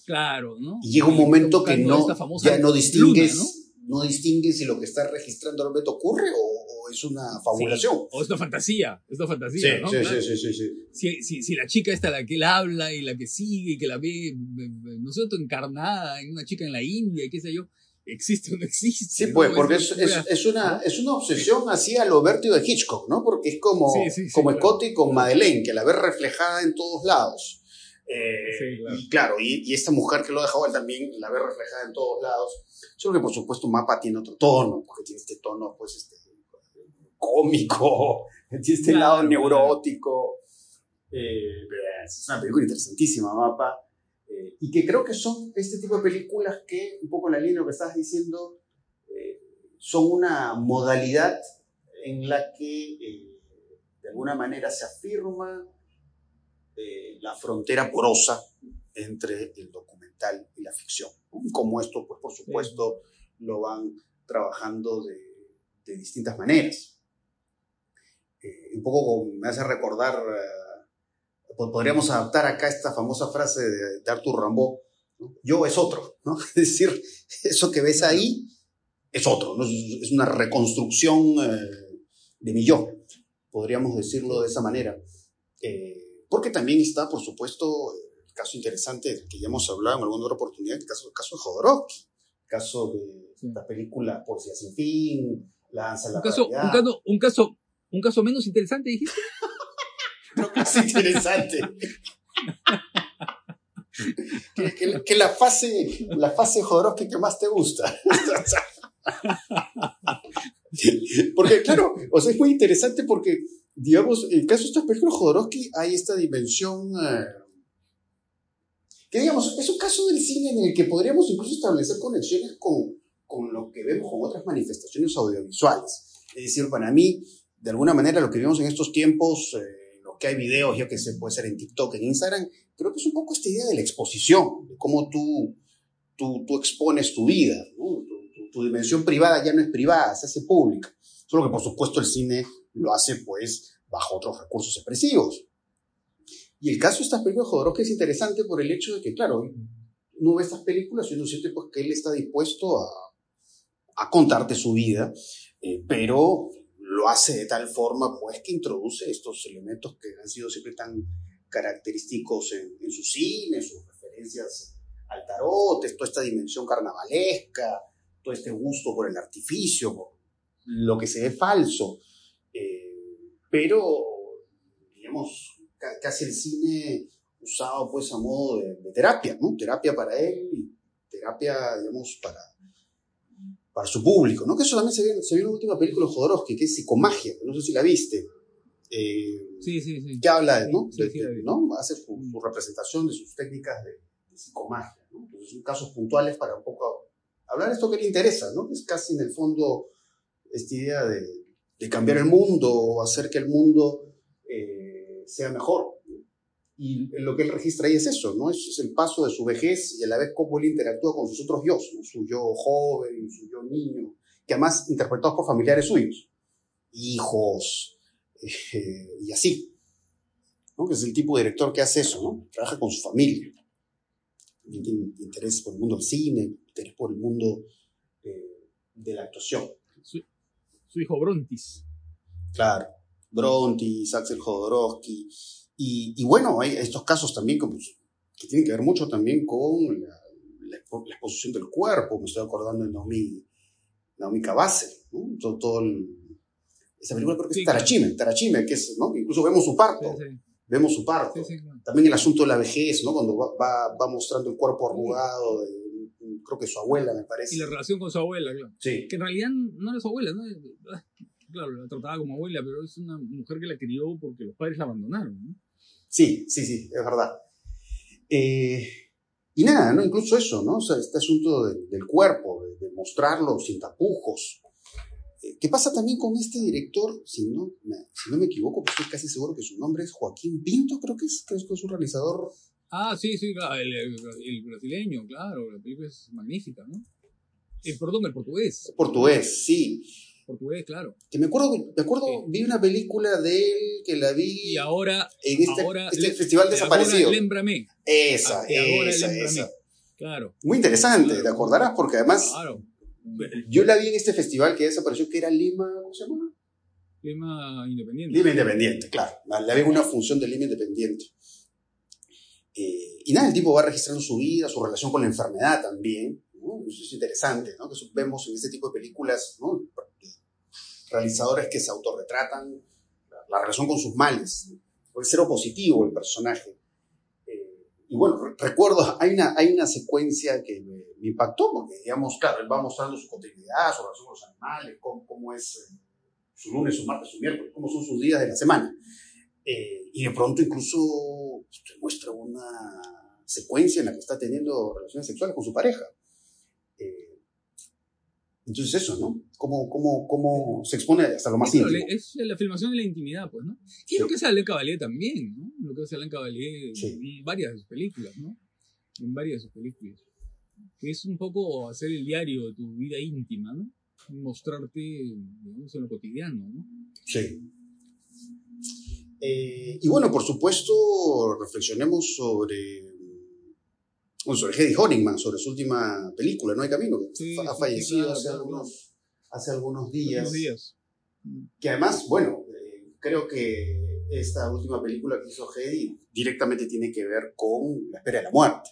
Claro, ¿no? Y llega un momento que no, ya no distingues, luna, ¿no? ¿no? distingues si lo que está registrando realmente ocurre o es una fabulación. Sí, o es una fantasía, es una fantasía, sí, ¿no? Sí, Claro. sí, sí, sí. Si, si, si la chica esta, la que él habla y la que sigue y que la ve, ¿no es cierto?, encarnada en una chica en la India y qué sé yo, ¿existe o no existe? Sí, ¿no? pues, porque es, es, es una, es una obsesión así a lo vértigo de Hitchcock, ¿no? Porque es como, como claro. Scotty con Madeleine, que la ves reflejada en todos lados. Eh, Sí, claro. Y claro, y, y esta mujer que lo dejaba él también la ve reflejada en todos lados. Solo que por supuesto Mapa tiene otro tono, porque tiene este tono, pues, este, cómico, tiene este Claro, lado neurótico. Eh, es una película interesantísima, Mapa. eh, y que creo que son este tipo de películas que, un poco en la línea de lo que estabas diciendo, eh, son una modalidad en la que de alguna manera se afirma la frontera porosa entre el documental y la ficción. Como esto, pues por supuesto, lo van trabajando de, de distintas maneras. Eh, un poco como me hace recordar, eh, po- podríamos adaptar acá esta famosa frase de, de Arthur ¿no? yo es otro, ¿no? Es decir, eso que ves ahí es otro, ¿no? es, una reconstrucción eh, de mi yo, podríamos decirlo de esa manera. Porque también está, por supuesto, el caso interesante del que ya hemos hablado en alguna otra oportunidad, el caso, el caso de Jodorowsky, el caso de la película Poesía sin fin, La danza de la Un caso, un, caso, un, caso, un caso menos interesante, dijiste. Que es interesante. que, que- que la fase, la fase Jodorowsky que más te gusta. porque, claro, o sea, es muy interesante porque, digamos, en el caso de estas películas Jodorowsky hay esta dimensión. eh, que, digamos, es un caso del cine en el que podríamos incluso establecer conexiones con, con lo que vemos con otras manifestaciones audiovisuales. Es decir, para mí, de alguna manera, lo que vivimos en estos tiempos, eh, los que hay videos, yo que sé, puede ser en TikTok, en Instagram, creo que es un poco esta idea de la exposición, de cómo tú, tú, tú expones tu vida, ¿no? tu, dimensión privada ya no es privada, se hace pública. Solo que, por supuesto, el cine lo hace, pues, bajo otros recursos expresivos. Y el caso de estas películas de Jodorowsky es interesante por el hecho de que, claro, uno ve estas películas y uno siente pues, que él está dispuesto a, a contarte su vida, eh, pero lo hace de tal forma pues que introduce estos elementos que han sido siempre tan característicos en, en su cine, sus referencias al tarot, toda esta dimensión carnavalesca, todo este gusto por el artificio, por lo que se ve falso, eh, pero digamos ca- casi el cine usado pues a modo de, de terapia, ¿no? Terapia para él y terapia, digamos, para, para su público, ¿no? Que eso también se vio, se vio en la última película de Jodorowsky, que es Psicomagia, no sé si la viste. Eh, Sí, sí, sí. que habla de, ¿no? De- de-. ¿no? Hace su, su representación de sus técnicas de, de psicomagia, ¿no? Entonces son casos puntuales para un poco hablar de esto que le interesa, ¿no? Es casi en el fondo esta idea de, de cambiar el mundo o hacer que el mundo eh, sea mejor. Y lo que él registra ahí es eso, ¿no? Es, es el paso de su vejez y a la vez cómo él interactúa con sus otros yo, ¿no? su yo joven, su yo niño, que además interpretados por familiares suyos, hijos, eh, y así. ¿no? Que es el tipo de director que hace eso, ¿no? Trabaja con su familia. También tiene interés por el mundo del cine, interés por el mundo eh, de la actuación. Su, su hijo Brontis. Claro. Brontis, Axel Jodorowsky. Y, y bueno, hay estos casos también como, que tienen que ver mucho también con la, la expo- la exposición del cuerpo. Me estoy acordando de Naomi, Naomi Cabase, ¿no? Todo, todo el- esa película creo que Sí, es claro. Tarachime, Tarachime, que es, ¿no? Incluso vemos su parto, sí, vemos su parto. claro. También el asunto de la vejez, ¿no? Cuando va, va, va mostrando el cuerpo arrugado de, creo que su abuela, me parece. Y la relación con su abuela, claro. Sí, Que en realidad no era su abuela, ¿no? Ah, Claro, la trataba como abuela, pero es una mujer que la crió porque los padres la abandonaron, ¿no? Sí, sí, sí, es verdad. Eh, y nada, ¿no? Incluso eso, ¿no? O sea, este asunto de- del cuerpo, de, de mostrarlo sin tapujos. Eh, ¿Qué pasa también con este director? Si no, me- si no me equivoco, pues estoy casi seguro que su nombre es Joaquín Pinto, creo que es, creo que es un realizador. Ah, sí, sí, claro, el, el- el brasileño, claro, la película es magnífica, ¿no? Eh, perdón, el portugués. Portugués, sí. Portugués, claro. Que me acuerdo, me acuerdo, Sí. vi una película de él que la vi Y ahora, en este, ahora este le- festival de desaparecido. Ahora. Esa, Ah, ahora esa, Lémbrame. esa. Claro. Muy interesante, Claro. ¿te acordarás? Porque además Claro. yo la vi en este festival que desapareció, que era Lima, ¿cómo se llama? Lima independiente. Lima Independiente, claro. La vi en una función de Lima Independiente. Eh, y nada, el tipo va registrando su vida, su relación con la enfermedad también. ¿no? Eso es interesante, ¿no? Que vemos en este tipo de películas, ¿no? Realizadores que se autorretratan la, la relación con sus males. Puede ser positivo el personaje. Eh, y bueno, re- recuerdo, hay una, hay una secuencia que me, me impactó, porque digamos, claro, él va mostrando su cotidianidad, su relación con los animales, cómo, cómo es eh, su lunes, su martes, su miércoles, cómo son sus días de la semana. Eh, y de pronto incluso te muestra una secuencia en la que está teniendo relaciones sexuales con su pareja. Entonces eso, ¿no? Cómo, cómo, cómo se expone hasta lo más íntimo. es la filmación de la intimidad, pues, ¿no? Y lo que hace Alain Cavalier también, ¿no? Lo que hace Alain Cavalier Sí. en varias de sus películas, ¿no? En varias de sus películas. Que es un poco hacer el diario de tu vida íntima, ¿no? Mostrarte, digamos, en lo cotidiano, ¿no? Sí. Eh, y bueno, por supuesto, reflexionemos sobre, bueno, sobre Hedy Honigman, sobre su última película, No hay camino, que Sí, ha sí, fallecido sí, claro, hace, claro, algunos, hace algunos días. Días. Que además, bueno, eh, creo que esta última película que hizo Hedy directamente tiene que ver con la espera de la muerte.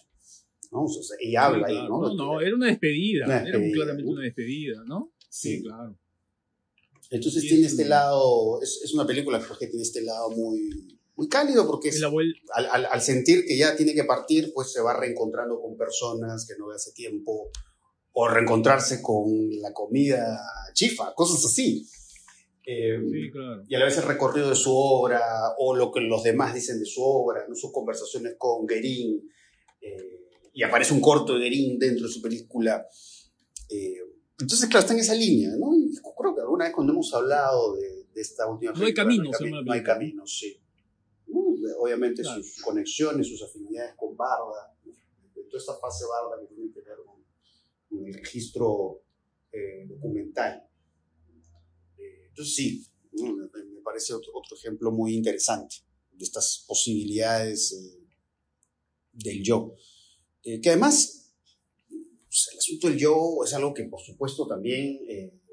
¿no? O sea, ella habla Sí, ahí, claro. ¿no? No, no, era una despedida. Una Era despedida, claramente ¿no? una despedida, ¿no? Sí. claro. Entonces Sí, tiene es este lado, es, es una película que tiene este lado muy, muy cálido porque es, al, al- al sentir que ya tiene que partir, pues se va reencontrando con personas que no ve hace tiempo, o reencontrarse con la comida chifa, cosas así. Eh, Sí, claro. Y a la vez el recorrido de su obra, o lo que los demás dicen de su obra, ¿no? sus conversaciones con Guerín, eh, y aparece un corto de Guerín dentro de su película. Eh, entonces, claro, está en esa línea, ¿no? Y creo que alguna vez cuando hemos hablado de, de esta última No hay película, camino, no hay, cami- no hay película. camino, sí. Obviamente Claro. sus conexiones, sus afinidades con Barda, toda esta fase Barda que tiene que ver con, con el registro eh, documental. Eh, entonces sí, me, parece otro, otro ejemplo muy interesante de estas posibilidades eh, del yo. Eh, que además, pues, el asunto del yo es algo que por supuesto también,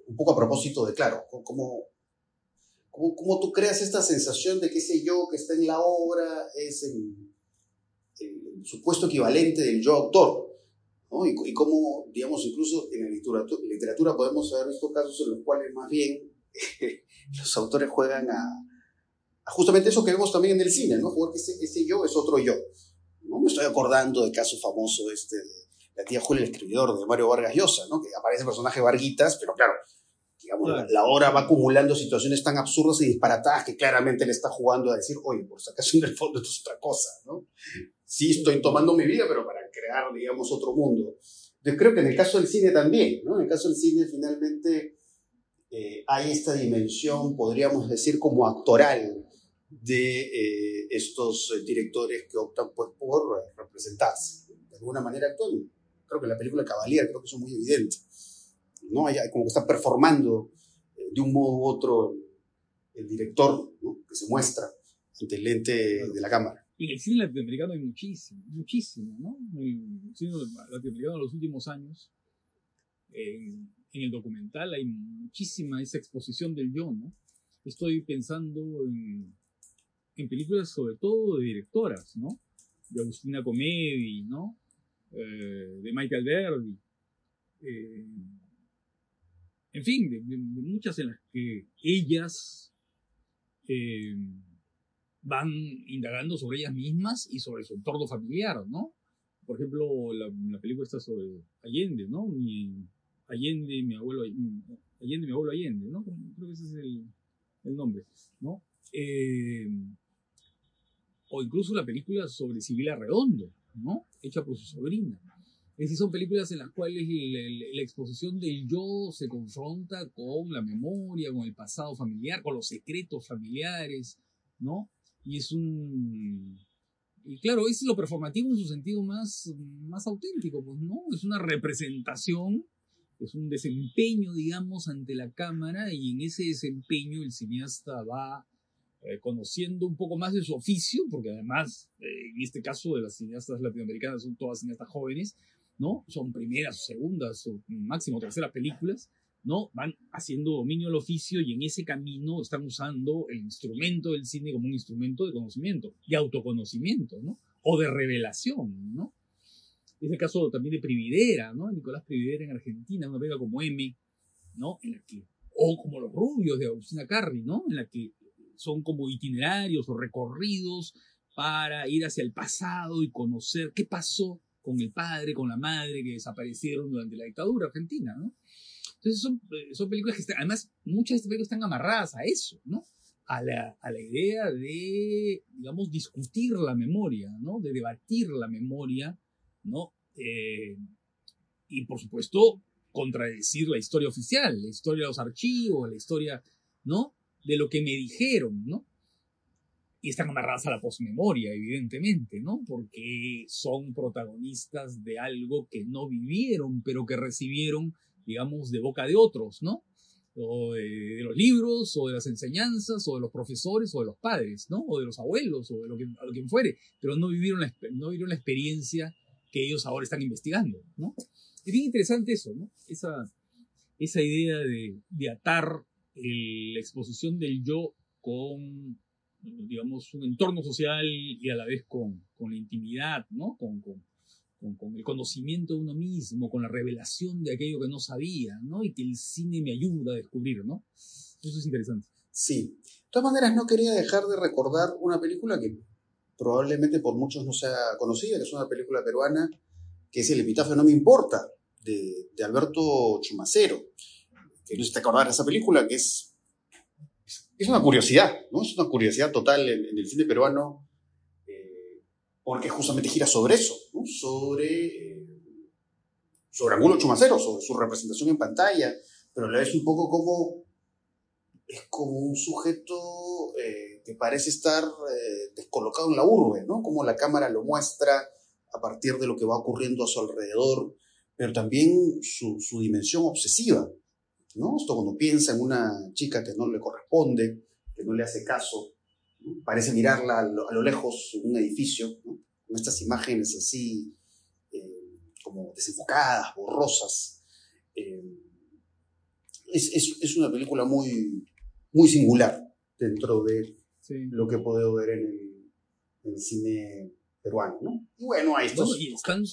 un poco a propósito de, claro, cómo, cómo, cómo tú creas esta sensación de que ese yo que está en la obra es el, el supuesto equivalente del yo autor. ¿no? Y, y cómo, digamos, incluso en la literatura, literatura podemos haber visto casos en los cuales más bien los autores juegan a, a justamente eso que vemos también en el cine, ¿no? Jugar que ese, ese yo es otro yo. ¿no? Me estoy acordando del caso famoso este de la tía Julia, el escribidor de Mario Vargas Llosa, ¿no? Que aparece el personaje Varguitas, pero claro, digamos, Claro. la, obra va acumulando situaciones tan absurdas y disparatadas que claramente le está jugando a decir, oye, por si acaso en el fondo esto es otra cosa, ¿no? Sí estoy tomando mi vida, pero para crear, digamos, otro mundo. Yo creo que en el caso del cine también, ¿no? En el caso del cine finalmente eh, hay esta dimensión, podríamos decir, como actoral de eh, estos directores que optan pues, por representarse. De alguna manera actúan. Creo que en la película Cavalier creo que eso es muy evidente. ¿No? Hay, como que está performando eh, de un modo u otro el, director ¿no? que se muestra ante el lente de la cámara. En el cine latinoamericano hay muchísimo, muchísimo, ¿no? En el cine latinoamericano de los últimos años, en, en el documental hay muchísima esa exposición del yo, ¿no? Estoy pensando en, en películas sobre todo de directoras, ¿no? De Agustina Comedi, ¿no? Eh, de Michael Verdi. eh, en fin, de, muchas en las que ellas eh, van indagando sobre ellas mismas y sobre su entorno familiar, ¿no? Por ejemplo, la, la película está sobre Allende, ¿no? Mi, Allende, mi abuelo, Allende, mi abuelo Allende, ¿no? Creo que ese es el, el nombre, ¿no? Eh, o incluso la película sobre Sibila Redondo, ¿no? Hecha por su sobrina. Es decir, son películas en las cuales la, la- exposición del yo se confronta con la memoria, con el pasado familiar, con los secretos familiares, ¿no? Y es un... Y claro, es lo performativo en su sentido más, más auténtico, pues, ¿no? Es una representación, es un desempeño, digamos, ante la cámara y en ese desempeño el cineasta va eh, conociendo un poco más de su oficio, porque además, eh, en este caso de las cineastas latinoamericanas son todas cineastas jóvenes, ¿no? Son primeras, segundas o máximo terceras películas, ¿no? Van haciendo dominio del oficio y en ese camino están usando el instrumento del cine como un instrumento de conocimiento, de autoconocimiento, ¿no? O de revelación, ¿no? Es el caso también de Prividera, ¿no? Nicolás Prividera en Argentina, una película como M, ¿no? En la que, o como Los Rubios de Agustina Carri, ¿no? En la que son como itinerarios o recorridos para ir hacia el pasado y conocer qué pasó con el padre, con la madre que desaparecieron durante la dictadura argentina, ¿no? Entonces son, eh, son películas que están, además muchas de estas películas están amarradas a eso, ¿no? A la, a la idea de, digamos, discutir la memoria, ¿no? De debatir la memoria, ¿no? Eh, y por supuesto, contradecir la historia oficial, la historia de los archivos, la historia, ¿no? De lo que me dijeron, ¿no? Y están amarradas a la posmemoria, evidentemente, ¿no? Porque son protagonistas de algo que no vivieron, pero que recibieron digamos, de boca de otros, ¿no? O de, los libros, o de las enseñanzas, o de los profesores, o de los padres, ¿no? O de los abuelos, o de lo que, lo que fuere, pero no vivieron, la, no vivieron la experiencia que ellos ahora están investigando, ¿no? Es bien interesante eso, ¿no? Esa, esa idea de, de atar la exposición del yo con, digamos, un entorno social y a la vez con, con la intimidad, ¿no? Con, con, con, el conocimiento de uno mismo, con la revelación de aquello que no sabía, ¿no? Y que el cine me ayuda a descubrir, ¿no? Eso es interesante. Sí. De todas maneras, no quería dejar de recordar una película que probablemente por muchos no sea conocida, que es una película peruana, que es El epitafio no me importa, de, de Alberto Chumacero. Que no se te esa película, que es, es una curiosidad, ¿no? Es una curiosidad total en, el cine peruano porque justamente gira sobre eso, sobre, eh, sobre Angulo Chumacero, sobre su representación en pantalla, pero la vez un poco como es como un sujeto eh, que parece estar eh, descolocado en la urbe, ¿no? Como la cámara lo muestra a partir de lo que va ocurriendo a su alrededor, pero también su dimensión obsesiva, ¿no? Esto cuando piensa en una chica que no le corresponde, que no le hace caso, parece mirarla a lo, lejos en un edificio, con estas imágenes así eh, como desenfocadas, borrosas. Eh, es, es, es, una película muy, muy singular dentro de lo que he podido ver en el, en el cine peruano. ¿no? Y bueno, hay estos... y, están,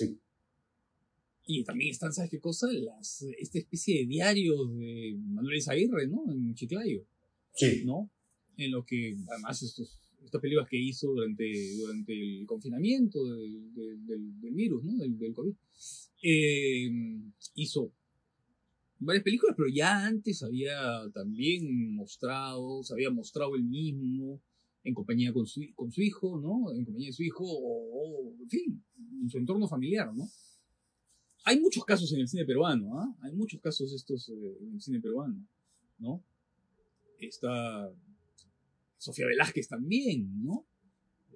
y también están, ¿sabes qué cosa? Las, esta especie de diario de Manuel Aguirre, ¿no? En Chiclayo. Sí. ¿No? en lo que además estos, estas películas que hizo durante, durante el confinamiento del, del, virus, ¿no? del, del COVID, eh, hizo varias películas, pero ya antes había también mostrado, se había mostrado él mismo en compañía con su, con su hijo, ¿no? En compañía de su hijo, o, en fin, en su entorno familiar, ¿no? Hay muchos casos en el cine peruano, ¿ah? Hay muchos casos estos eh, en el cine peruano, ¿no? Está Sofía Velázquez también, ¿no?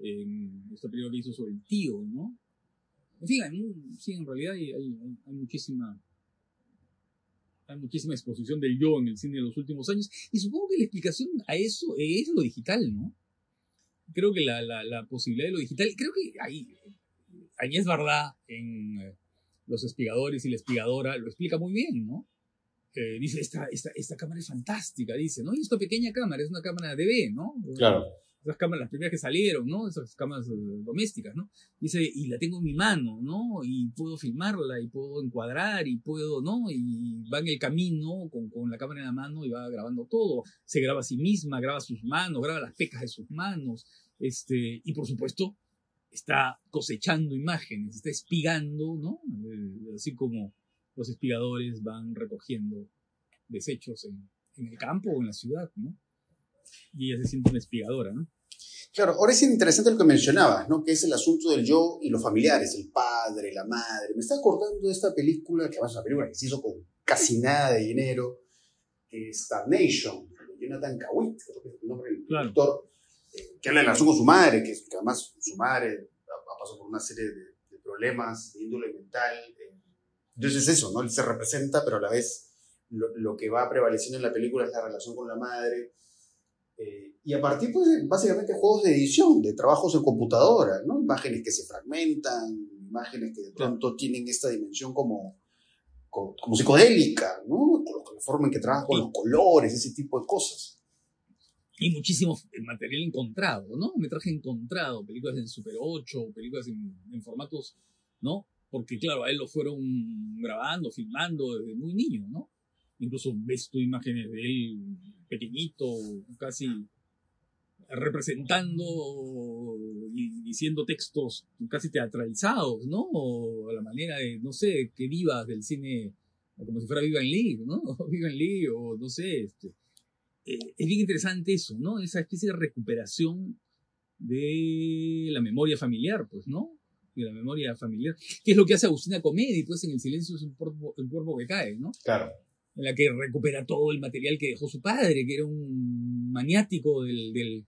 En esta película que hizo sobre el tío, ¿no? En fin, sí, en realidad hay, muchísima hay muchísima exposición del yo en el cine de los últimos años y supongo que la explicación a eso es lo digital, ¿no? Creo que la posibilidad de lo digital, creo que ahí, ahí es verdad en eh, Los Espigadores y la Espigadora lo explica muy bien, ¿no? dice, esta, esta, esta cámara es fantástica, dice, ¿no? Y esta pequeña cámara es una cámara DB, ¿no? Claro. Esas cámaras, las primeras que salieron, ¿no? Esas cámaras eh, domésticas, ¿no? Dice, y la tengo en mi mano, ¿no? Y puedo filmarla, y puedo encuadrar, y puedo, ¿no? Y va en el camino con, con la cámara en la mano y va grabando todo. Se graba a sí misma, graba sus manos, graba las pecas de sus manos, este, y por supuesto, está cosechando imágenes, está espigando, ¿no? Eh, así como los espigadores van recogiendo desechos en, el campo o en la ciudad, ¿no? Y ella se siente una espigadora, ¿no? Claro, ahora es interesante lo que mencionabas, ¿no? Que es el asunto del yo y los familiares, el padre, la madre. Me está acordando de esta película, que además es una película que se hizo con casi nada de dinero, que es Nation, de Jonathan Kawit, creo que es el nombre del director, eh, que habla de la relación con su madre, que, además su madre ha pasado por una serie de, problemas de índole mental, eh, entonces es eso, ¿no? Él se representa, pero a la vez lo, que va prevaleciendo en la película es la relación con la madre. Eh, y a partir, pues, básicamente juegos de edición, de trabajos en computadora, ¿no? Imágenes que se fragmentan, imágenes que de pronto tienen esta dimensión como, como, como psicodélica, ¿no? Con la forma en que trabaja con los colores, ese tipo de cosas. Y muchísimo material encontrado, ¿no? Metraje encontrado, películas en Super 8, películas en, formatos, ¿no? Porque claro, a él lo fueron grabando, filmando desde muy niño, ¿no? Incluso ves tu imágenes de él pequeñito, casi representando y diciendo textos casi teatralizados, ¿no? O a la manera de, no sé, que vivas del cine, como si fuera Viva en Lee, ¿no? Viva en Lee, o no sé, este. Eh, es bien interesante eso, ¿no? Esa especie de recuperación de la memoria familiar, pues, ¿no? De la memoria familiar. ¿Qué es lo que hace Agustina Comedi, pues, en El silencio es un cuerpo, cuerpo que cae, ¿no? Claro. En la que recupera todo el material que dejó su padre, que era un maniático del, del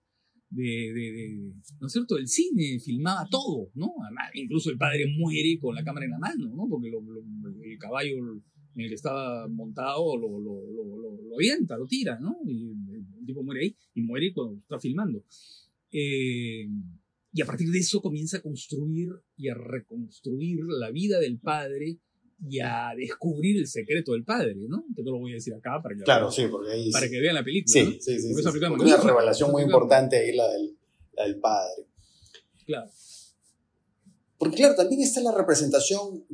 de, de, de, ¿no es cierto?, el cine, filmaba todo, ¿no? Además, incluso el padre muere con la cámara en la mano, ¿no? Porque lo, lo, el caballo en el que estaba montado lo, lo, lo, lo avienta, lo tira, ¿no? Y el, tipo muere ahí y muere cuando está filmando. Eh, y a partir de eso comienza a construir y a reconstruir la vida del padre y a descubrir el secreto del padre, ¿no? Que no lo voy a decir acá para que, claro, sí, porque ahí para sí. que vean la película. Sí, ¿no? sí, sí. Porque sí, película porque una revelación muy importante ahí, la del, la del padre. Claro. Porque claro, también está la representación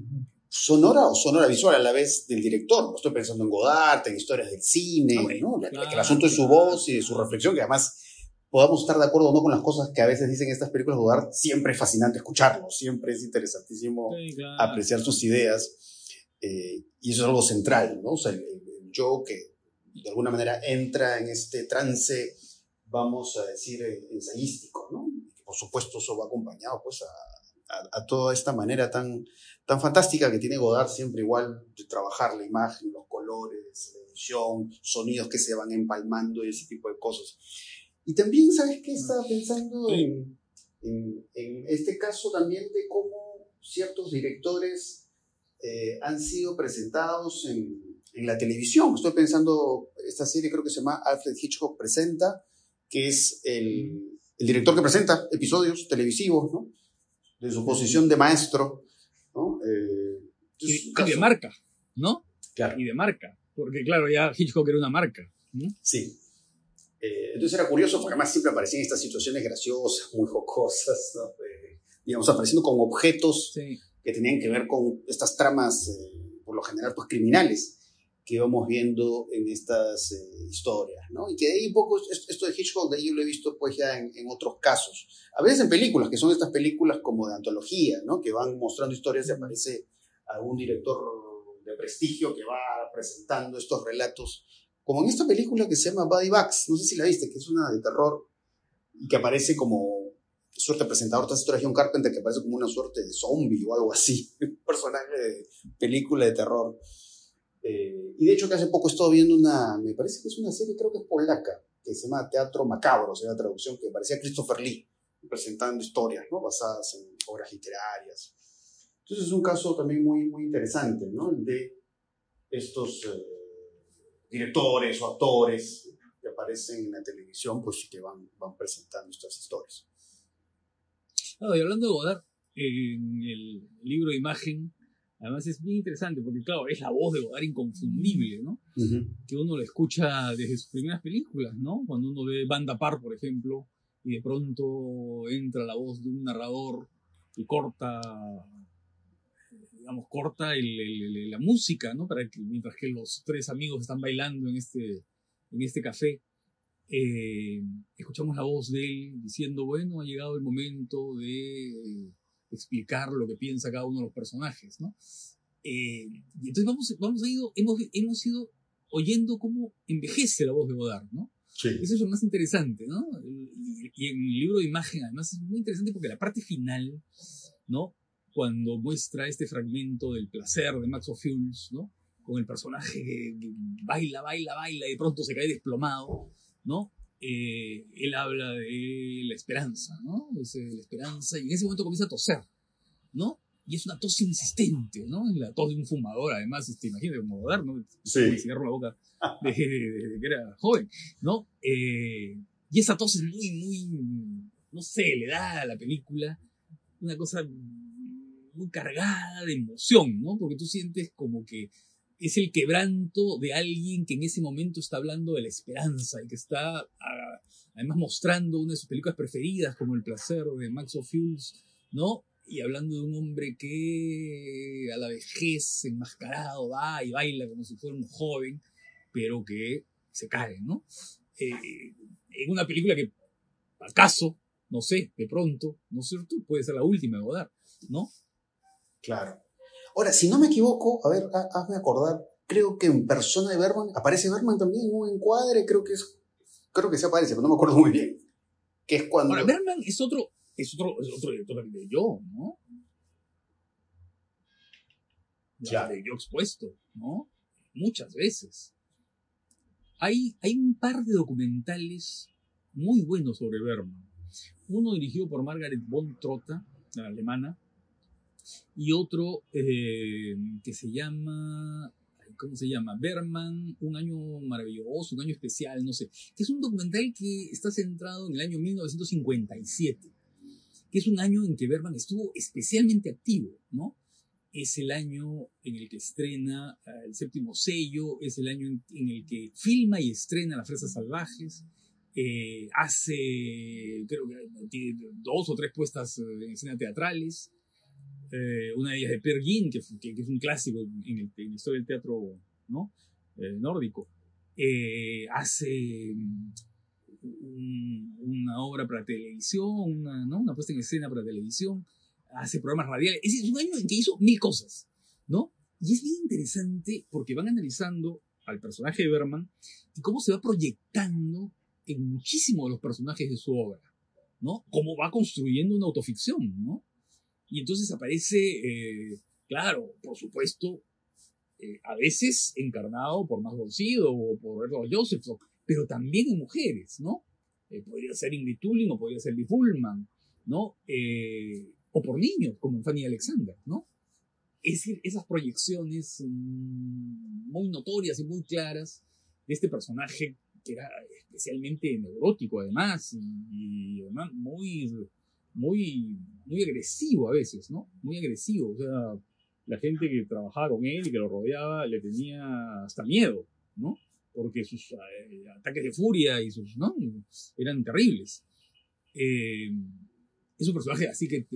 sonora o sonora visual a la vez del director. No estoy pensando en Godard, en historias del cine, Ah, bueno, ¿no? La- claro, que el asunto es su voz y de su reflexión, que además podamos estar de acuerdo o no con las cosas que a veces dicen estas películas de Godard, siempre es fascinante escucharlo, siempre es interesantísimo claro. apreciar sus ideas. eh, y eso es algo central, ¿no? O sea, el, el yo que de alguna manera entra en este trance, vamos a decir, eh, ensayístico, ¿no? Por supuesto, eso va acompañado, pues, a, a, a toda esta manera tan, tan fantástica que tiene Godard siempre igual de trabajar la imagen, los colores, la edición, sonidos que se van empalmando y ese tipo de cosas. Y también, ¿sabes qué? Estaba pensando en, en, en este caso también de cómo ciertos directores eh, han sido presentados en, en la televisión. Estoy pensando, esta serie creo que se llama Alfred Hitchcock Presenta, que es el, el director que presenta episodios televisivos, ¿no? De su posición de maestro. Eh, Y, de marca, ¿no? Claro. Y de marca. Porque claro, ya Hitchcock era una marca. ¿no? Sí. Eh, entonces era curioso porque además siempre aparecían estas situaciones graciosas, muy jocosas, ¿no? Eh, digamos, apareciendo con objetos Sí. que tenían que ver con estas tramas, eh, por lo general, pues criminales, que íbamos viendo en estas eh, historias, ¿no? Y que de ahí un poco, es- esto de Hitchcock, de ahí yo lo he visto pues ya en, en otros casos. A veces en películas, que son estas películas como de antología, ¿no? Que van mostrando historias y aparece algún director de prestigio que va presentando estos relatos, como en esta película que se llama Buddy Bugs, no sé si la viste, que es una de terror y que aparece como suerte de presentador, esta historia de John Carpenter que aparece como una suerte de zombie o algo así, un personaje de película de terror. Eh, y de hecho que hace poco he estado viendo una, me parece que es una serie, creo que es polaca, que se llama Teatro Macabro, o sea, la traducción que parecía Christopher Lee, presentando historias, ¿no? Basadas en obras literarias. Entonces es un caso también muy, muy interesante, ¿no? De estos eh, directores o actores que aparecen en la televisión, pues y que van, van presentando estas historias. Claro, y hablando de Godard, en el libro imagen, además es bien interesante porque, claro, es la voz de Godard inconfundible, ¿no? Que uno lo escucha desde sus primeras películas, ¿no? Cuando uno ve Banda Par, por ejemplo, y de pronto entra la voz de un narrador y corta, digamos, corta el- el- el- la música, ¿no? Para que, mientras que los tres amigos están bailando en este, en este café, eh, escuchamos la voz de él diciendo, bueno, ha llegado el momento de explicar lo que piensa cada uno de los personajes, ¿no? Eh, y entonces vamos, vamos a ido, hemos, hemos ido oyendo cómo envejece la voz de Godard, ¿no? Sí. Eso es lo más interesante, ¿no? Y, y en el libro de imagen, además, es muy interesante porque la parte final, ¿no? Cuando muestra este fragmento del placer de Max Ophuls, ¿no? Con el personaje que, que baila, baila, baila y de pronto se cae desplomado, ¿no? Eh, él habla de la esperanza, ¿no? Dice, la esperanza, y en ese momento comienza a toser, ¿no? Y es una tos insistente, ¿no? Es la tos de un fumador, además, este, imagínate, como Godard, ¿no? Sí. Con el cigarro en la boca desde, desde que era joven, ¿no? Eh, y esa tos es muy, muy, no sé, le da a la película una cosa muy cargada de emoción, ¿no? Porque tú sientes como que es el quebranto de alguien que en ese momento está hablando de la esperanza y que está ah, además mostrando una de sus películas preferidas como El placer de Max O'Fuels, ¿no? Y hablando de un hombre que a la vejez enmascarado va y baila como si fuera un joven, pero que se cae, ¿no? Eh, en una película que, acaso, no sé, de pronto, ¿no es cierto? Puede ser la última de Godard, ¿no? Claro. Ahora, si no me equivoco, a ver, hazme acordar, creo que en persona de Berman, aparece Berman también en un encuadre, creo que es, creo que se aparece, pero no me acuerdo muy bien. Que es cuando... Ahora, Berman es otro, es otro, es otro director de yo, ¿no? Ya. De yo expuesto, ¿no? Muchas veces. Hay, hay un par de documentales muy buenos sobre Berman. Uno dirigido por Margaret von Trotta, la alemana, y otro eh, que se llama, ¿cómo se llama? Berman, un año maravilloso, un año especial, no sé, que es un documental que está centrado en el año 1957, que es un año en que Berman estuvo especialmente activo, ¿no? Es el año en el que estrena eh, el séptimo sello, es el año en, el que filma y estrena Las Fresas Salvajes, eh, hace, creo que dos o tres puestas en escena teatrales, eh, una de ellas de Per Gin, que, es un clásico en, la historia del teatro ¿no? Eh, nórdico, eh, hace una obra para televisión, una, ¿no? una puesta en escena para televisión, hace programas radiales. Es, es un año en que hizo mil cosas, ¿no? Y es bien interesante porque van analizando al personaje de Berman y cómo se va proyectando en muchísimos de los personajes de su obra, ¿no? Cómo va construyendo una autoficción, ¿no? Y entonces aparece, eh, claro, por supuesto, eh, a veces encarnado por Max o por Edward Joseph, pero también en mujeres, ¿no? Eh, podría ser Ingrid Tulin o podría ser Lee Pullman, ¿no? o por niños, como Fanny Alexander, ¿no? Es decir, esas proyecciones mm, muy notorias y muy claras de este personaje que era especialmente neurótico además y, y muy muy, muy agresivo a veces, ¿no? Muy agresivo. O sea, la gente que trabajaba con él y que lo rodeaba le tenía hasta miedo, ¿no? Porque sus eh, ataques de furia y sus, ¿no? Eran terribles. Eh, es un personaje así que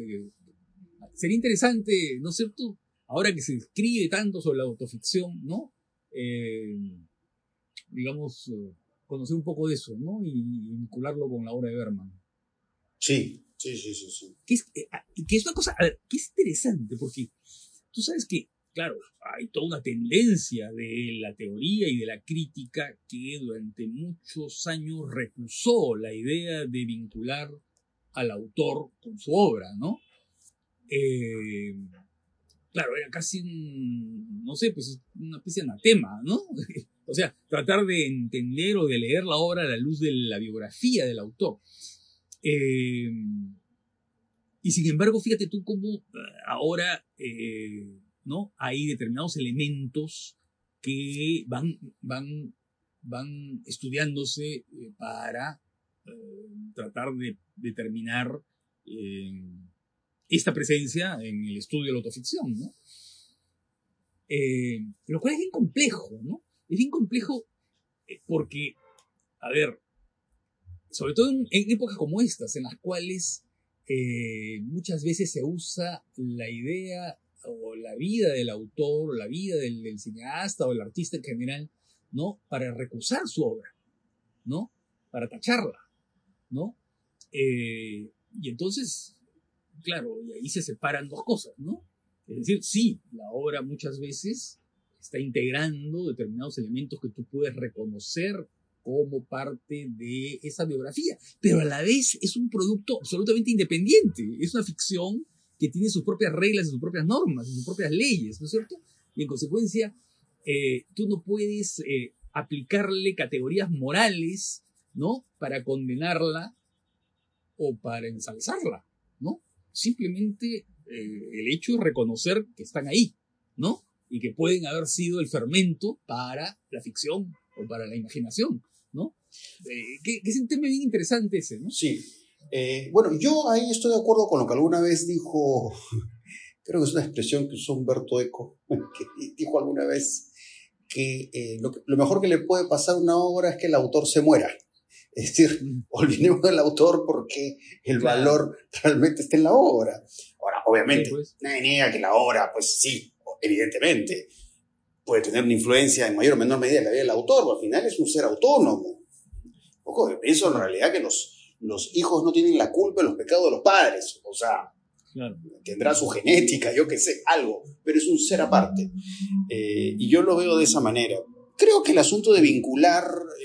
sería interesante, ¿no es cierto? Ahora que se escribe tanto sobre la autoficción, ¿no? Eh, digamos, conocer un poco de eso, ¿no? Y vincularlo con la obra de Berman. Sí, Sí, sí, sí, sí. Que es, eh, ah, que es una cosa, a ver, que es interesante, porque tú sabes que, claro, hay toda una tendencia de la teoría y de la crítica que durante muchos años recusó la idea de vincular al autor con su obra, ¿no? Eh, claro, era casi un, no sé, pues una especie de anatema, ¿no? o sea, tratar de entender o de leer la obra a la luz de la biografía del autor. Eh, y sin embargo, fíjate tú cómo eh, ahora eh, ¿no? hay determinados elementos que van, van, van estudiándose para tratar de determinar esta presencia en el estudio de la autoficción. ¿no? lo cual es bien complejo, ¿no? Es bien complejo porque, a ver, sobre todo en, épocas como estas, en las cuales eh, muchas veces se usa la idea o la vida del autor, o la vida del, cineasta o del artista en general, ¿no? Para recusar su obra, ¿no? Para tacharla, ¿no? Eh, y entonces, claro, y ahí se separan dos cosas, ¿no? Es decir, sí, la obra muchas veces está integrando determinados elementos que tú puedes reconocer como parte de esa biografía, pero a la vez es un producto absolutamente independiente, es una ficción que tiene sus propias reglas sus propias normas sus propias leyes, ¿no es cierto? Y en consecuencia, eh, tú no puedes eh, aplicarle categorías morales, ¿no? Para condenarla o para ensalzarla, ¿no? Simplemente eh, el hecho es reconocer que están ahí, ¿no? Y que pueden haber sido el fermento para la ficción o para la imaginación. ¿no? Eh, que, es un tema bien interesante ese, ¿no? Sí. Eh, bueno, yo ahí estoy de acuerdo con lo que alguna vez dijo creo que es una expresión que usó Humberto Eco, que dijo alguna vez que, eh, lo, que lo mejor que le puede pasar a una obra es que el autor se muera. Es decir, Mm. olvidemos del autor porque el Claro. valor realmente está en la obra. Ahora, obviamente, Sí, pues. nadie niega que la obra, pues sí, evidentemente, puede tener una influencia en mayor o menor medida en la vida del autor, pero al final es un ser autónomo. Un poco pienso en realidad que los, los hijos no tienen la culpa de los pecados de los padres. O sea, Claro. tendrá su genética, yo qué sé, algo, pero es un ser aparte. Eh, y yo lo veo de esa manera. Creo que el asunto de vincular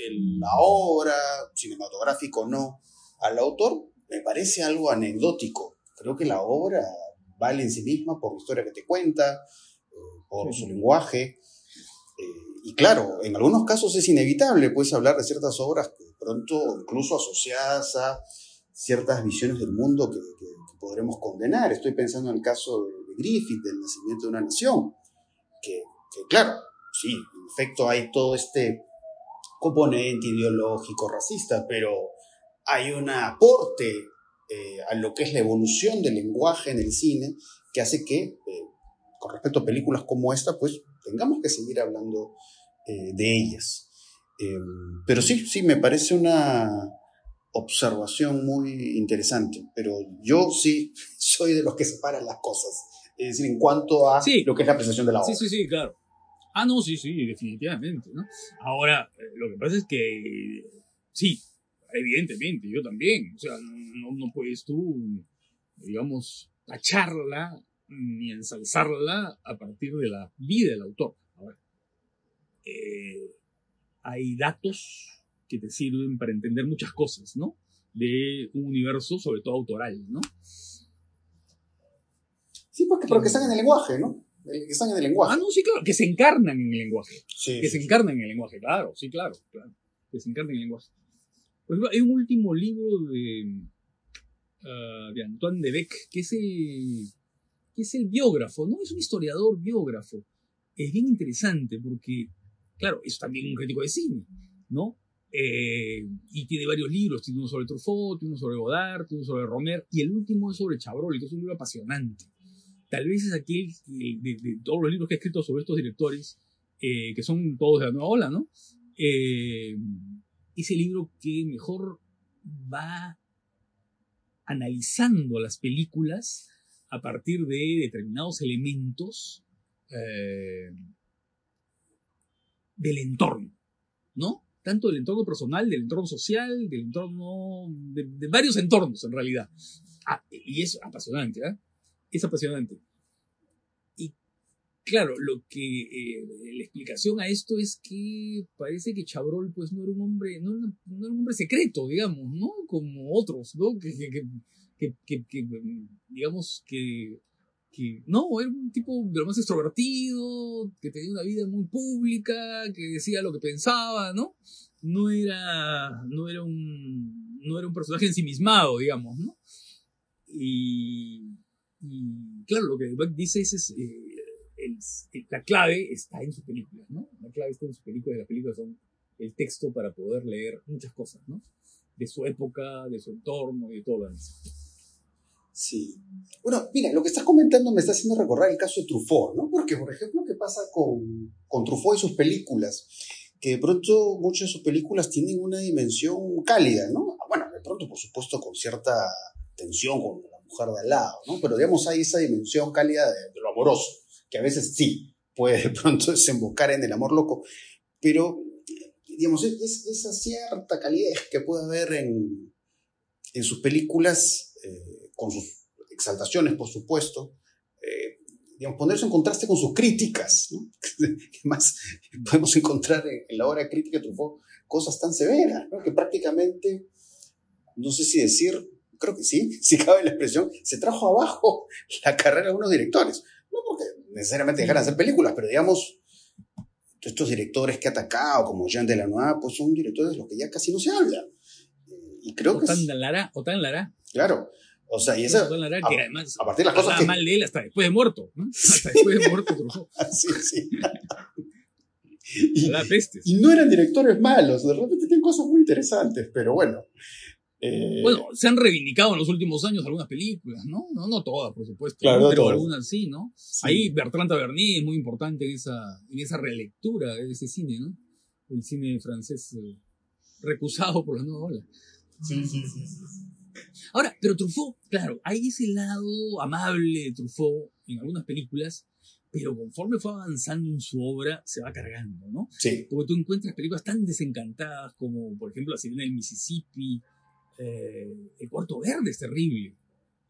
el- la obra, cinematográfico o no, al autor, me parece algo anecdótico. Creo que la obra vale en sí misma por la historia que te cuenta, eh, por Sí. su lenguaje. Eh, y claro, en algunos casos es inevitable, puedes hablar de ciertas obras que de pronto incluso asociadas a ciertas visiones del mundo que, que- que podremos condenar. Estoy pensando en el caso de, de Griffith, del nacimiento de una nación, que, que claro, sí, en efecto hay todo este componente ideológico, racista, pero hay un aporte eh, a lo que es la evolución del lenguaje en el cine que hace que, eh, con respecto a películas como esta, pues tengamos que seguir hablando eh, de ellas. Eh, pero sí, sí, me parece una observación muy interesante, pero yo sí soy de los que separan las cosas. Es decir, en cuanto a Sí. lo que es la apreciación de la obra. Sí, sí, sí, claro. Ah, no, sí, sí, definitivamente, ¿no? Ahora, eh, lo que pasa es que, sí, evidentemente, yo también. O sea, no, no puedes tú, digamos, tacharla ni ensalzarla a partir de la vida del autor. Ahora, eh, hay datos que te sirven para entender muchas cosas, ¿no? De un universo, sobre todo autoral, ¿no? Sí, porque, pero que están en el lenguaje, ¿no? Eh, Que están en el lenguaje. Ah, no, sí, claro, que se encarnan en el lenguaje. Sí, que sí, se sí. encarnan en el lenguaje, claro, sí, claro, claro, que se encarnan en el lenguaje. Por ejemplo, hay un último libro de, ah, de Antoine de Beck, que es, el, que es el biógrafo, ¿no? Es un historiador biógrafo. Es bien interesante porque, claro, es también un crítico de cine, ¿no? Eh, y tiene varios libros, tiene uno sobre Truffaut, tiene uno sobre Godard, tiene uno sobre Romer, y el último es sobre Chabrol, que es un libro apasionante. Tal vez es aquel que, de, de todos los libros que he escrito sobre estos directores, eh, que son todos de la nueva ola, ¿no? Eh, ese libro que mejor va analizando las películas a partir de determinados elementos eh, del entorno, ¿no? Tanto del entorno personal, del entorno social, del entorno, de, varios entornos en realidad. Ah, y es apasionante, ¿ah? Es apasionante. Y claro, lo que eh, la explicación a esto es que parece que Chabrol pues no era un hombre, no era, un hombre secreto, digamos, ¿no? Como otros, ¿no? Que, que, que, digamos que, no, era un tipo de lo más extrovertido, que tenía una vida muy pública, que decía lo que pensaba, ¿no? No era, no era un, no era un personaje ensimismado, digamos, ¿no? Y, claro, lo que Beck dice es, es, eh, el- la clave está en sus películas, ¿no? La clave está en sus películas y las películas son el texto para poder leer muchas cosas, ¿no? De su época, de su entorno y de todo lo demás. Sí. Bueno, mira, lo que estás comentando me está haciendo recordar el caso de Truffaut, ¿no? Porque, por ejemplo, ¿qué pasa con, con Truffaut y sus películas? Que de pronto muchas de sus películas tienen una dimensión cálida, ¿no? Bueno, de pronto, por supuesto, con cierta tensión con la mujer de al lado, ¿no? Pero digamos, hay esa dimensión cálida de, lo amoroso, que a veces sí puede de pronto desembocar en el amor loco, pero, digamos, es- esa cierta calidez que puede haber en, en sus películas, eh, con sus exaltaciones, por supuesto, eh, digamos, ponerse en contraste con sus críticas, ¿no? Además, podemos encontrar en, en la obra crítica de Truffaut cosas tan severas, ¿no? Que prácticamente, no sé si decir, creo que sí, si cabe la expresión, se trajo abajo la carrera de algunos directores. No porque necesariamente dejaran de hacer películas, pero digamos, estos directores que ha atacado, como Jean Delanois, pues son directores de los que ya casi no se habla. Y creo O que, tan es- Lara, o tan Lara, claro, o sea, y esa, a- que además a partir de las cosas que... mal de él hasta después de muerto, ¿no? Hasta después de muerto. Sí, sí. y, no eran directores malos, de repente tienen cosas muy interesantes, pero bueno. Eh, Bueno, se han reivindicado en los últimos años algunas películas, ¿no? No, no todas, por supuesto, Claro, pero todas. algunas sí, ¿no? sí. Ahí Bertrand Tavernier es muy importante en esa, en esa relectura de ese cine, ¿no? El cine francés eh, recusado por la nueva ola. Sí, sí, sí, sí, sí. Ahora, pero Truffaut, claro, hay ese lado amable de Truffaut en algunas películas, pero conforme fue avanzando en su obra, se va cargando, ¿no? Sí, Porque tú encuentras películas tan desencantadas como, por ejemplo, La Sirena del Mississippi, eh, El Cuarto Verde es terrible,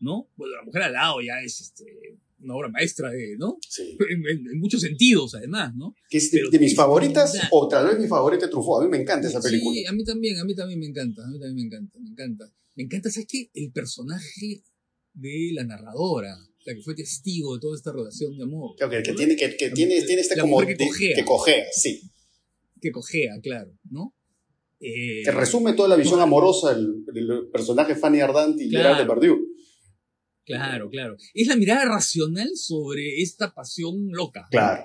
¿no? Bueno, La Mujer al lado ya es este, una obra maestra, de, ¿no? sí. En, en- en muchos sentidos, además, ¿no? Que es de, de mis favoritas, verdad. o tal vez mi favorita de Truffaut. A mí me encanta esa película. Sí, a mí también, a mí también me encanta, a mí también me encanta, me encanta. Me encanta, ¿sabes qué? El personaje de la narradora, la que fue testigo de toda esta relación de amor. Creo que, tiene, que, que tiene, tiene este como... que de- cojea. que cojea, sí. Que cojea, claro, ¿no? Eh, Que resume toda la visión amorosa del, personaje Fanny Ardant y Claro. Gerard Depardieu. Claro, claro. Es la mirada racional sobre esta pasión loca. Claro,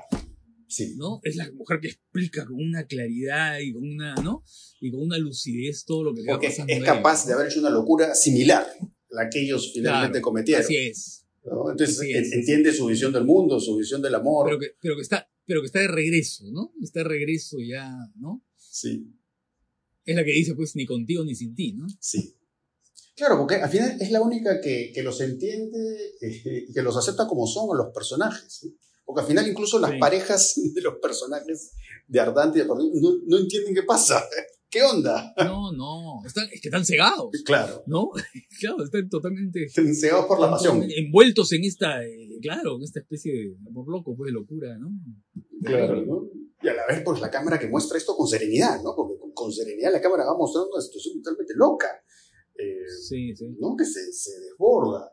sí. ¿No? Es la mujer que explica con una claridad y con una, ¿no? Y con una lucidez todo lo que Porque pasando. es capaz de haber hecho una locura similar a la que ellos finalmente Claro, cometieron. Así es. ¿no? Entonces Así es. entiende su visión del mundo, su visión del amor. Pero que, pero que está, pero que está de regreso, ¿no? Está de regreso ya, ¿no? Sí, Es la que dice, pues, ni contigo ni sin ti, ¿no? sí. Claro, porque al final es la única que, que los entiende eh, y que los acepta como son a los personajes. ¿sí? Porque al final incluso las Sí. parejas de los personajes de Ardant y de Depardieu no, no entienden qué pasa. ¿Qué onda? No, no. Están, es que están cegados, Claro, ¿no? claro, están totalmente cegados por la pasión. envueltos en esta, eh, claro, en esta especie de amor loco, pues, de locura, ¿no? Claro, ¿no? Y a la vez, pues la cámara que muestra esto con serenidad, ¿no? Porque con serenidad la cámara va mostrando una situación totalmente loca, eh, Sí, sí. ¿no? Que se, se desborda.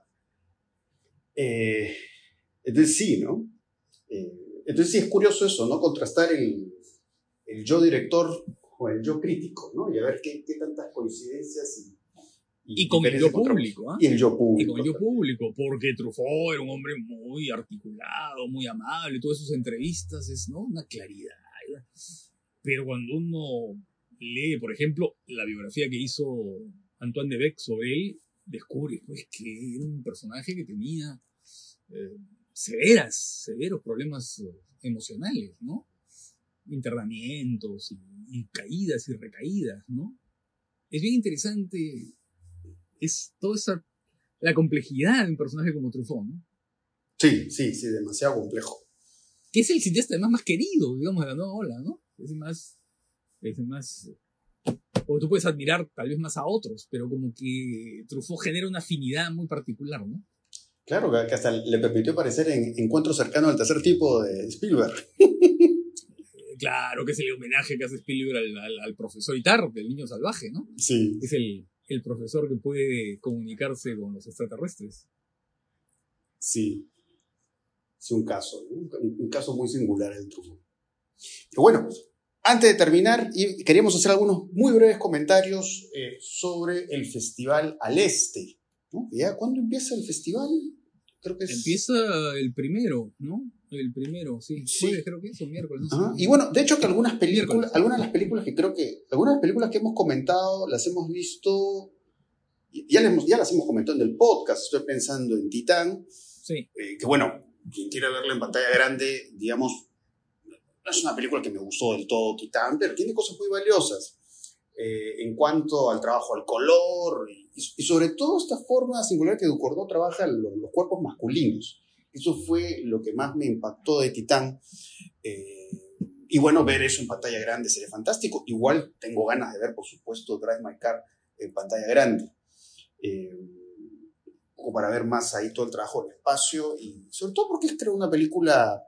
Eh, entonces sí, ¿no? Eh, entonces sí es curioso eso, ¿no? Contrastar el, el yo director con el yo crítico, ¿no? Y a ver qué, qué tantas coincidencias y... Y con el yo público, ¿ah? Y el yo Y público. con el yo público, porque Truffaut era un hombre muy articulado, muy amable, todas sus entrevistas es, ¿no? Una claridad. Pero cuando uno lee, por ejemplo, la biografía que hizo Antoine de Beck sobre él, descubre pues, que era un personaje que tenía eh, severas, severos problemas eh, emocionales, ¿no? Internamientos y, y caídas y recaídas, ¿no? Es bien interesante, es toda esa la complejidad de un personaje como Truffaut, ¿no? Sí, sí, sí, demasiado complejo. Que es el cineasta además más querido, digamos, de la nueva ola, ¿no? Es el más. Es el más. O tú puedes admirar tal vez más a otros, pero como que Truffaut genera una afinidad muy particular, ¿no? Claro, que hasta le permitió aparecer en Encuentro cercano al tercer tipo de Spielberg. Eh, Claro, que es el homenaje que hace Spielberg al, al- al profesor Itar, del niño salvaje, ¿no? Sí, Es el, el profesor que puede comunicarse con los extraterrestres. sí. Es un caso, un caso muy singular el Truffaut. Pero bueno, antes de terminar, queríamos hacer algunos muy breves comentarios eh, sobre el Festival al Este. ¿no? ¿Ya cuándo empieza el festival? Creo que es... Empieza el primero, ¿no? El primero, sí. Sí. Jueves creo que es, o miércoles, no sé. Y bueno, de hecho que algunas películas, Miércoles. algunas de las películas que creo que, algunas de las películas que hemos comentado, las hemos visto, ya, las hemos- ya las hemos comentado en el podcast, estoy pensando en Titán, Sí. eh, que bueno, quien quiera verla en pantalla grande, digamos, no es una película que me gustó del todo Titán, pero tiene cosas muy valiosas eh, en cuanto al trabajo al color y, y sobre todo esta forma singular que Ducournau trabaja los, los cuerpos masculinos. Eso fue lo que más me impactó de Titán. Eh, y bueno, ver eso en pantalla grande sería fantástico. Igual tengo ganas de ver, por supuesto, Drive My Car en pantalla grande. Eh, como para ver más ahí todo el trabajo del espacio y sobre todo porque es creo una película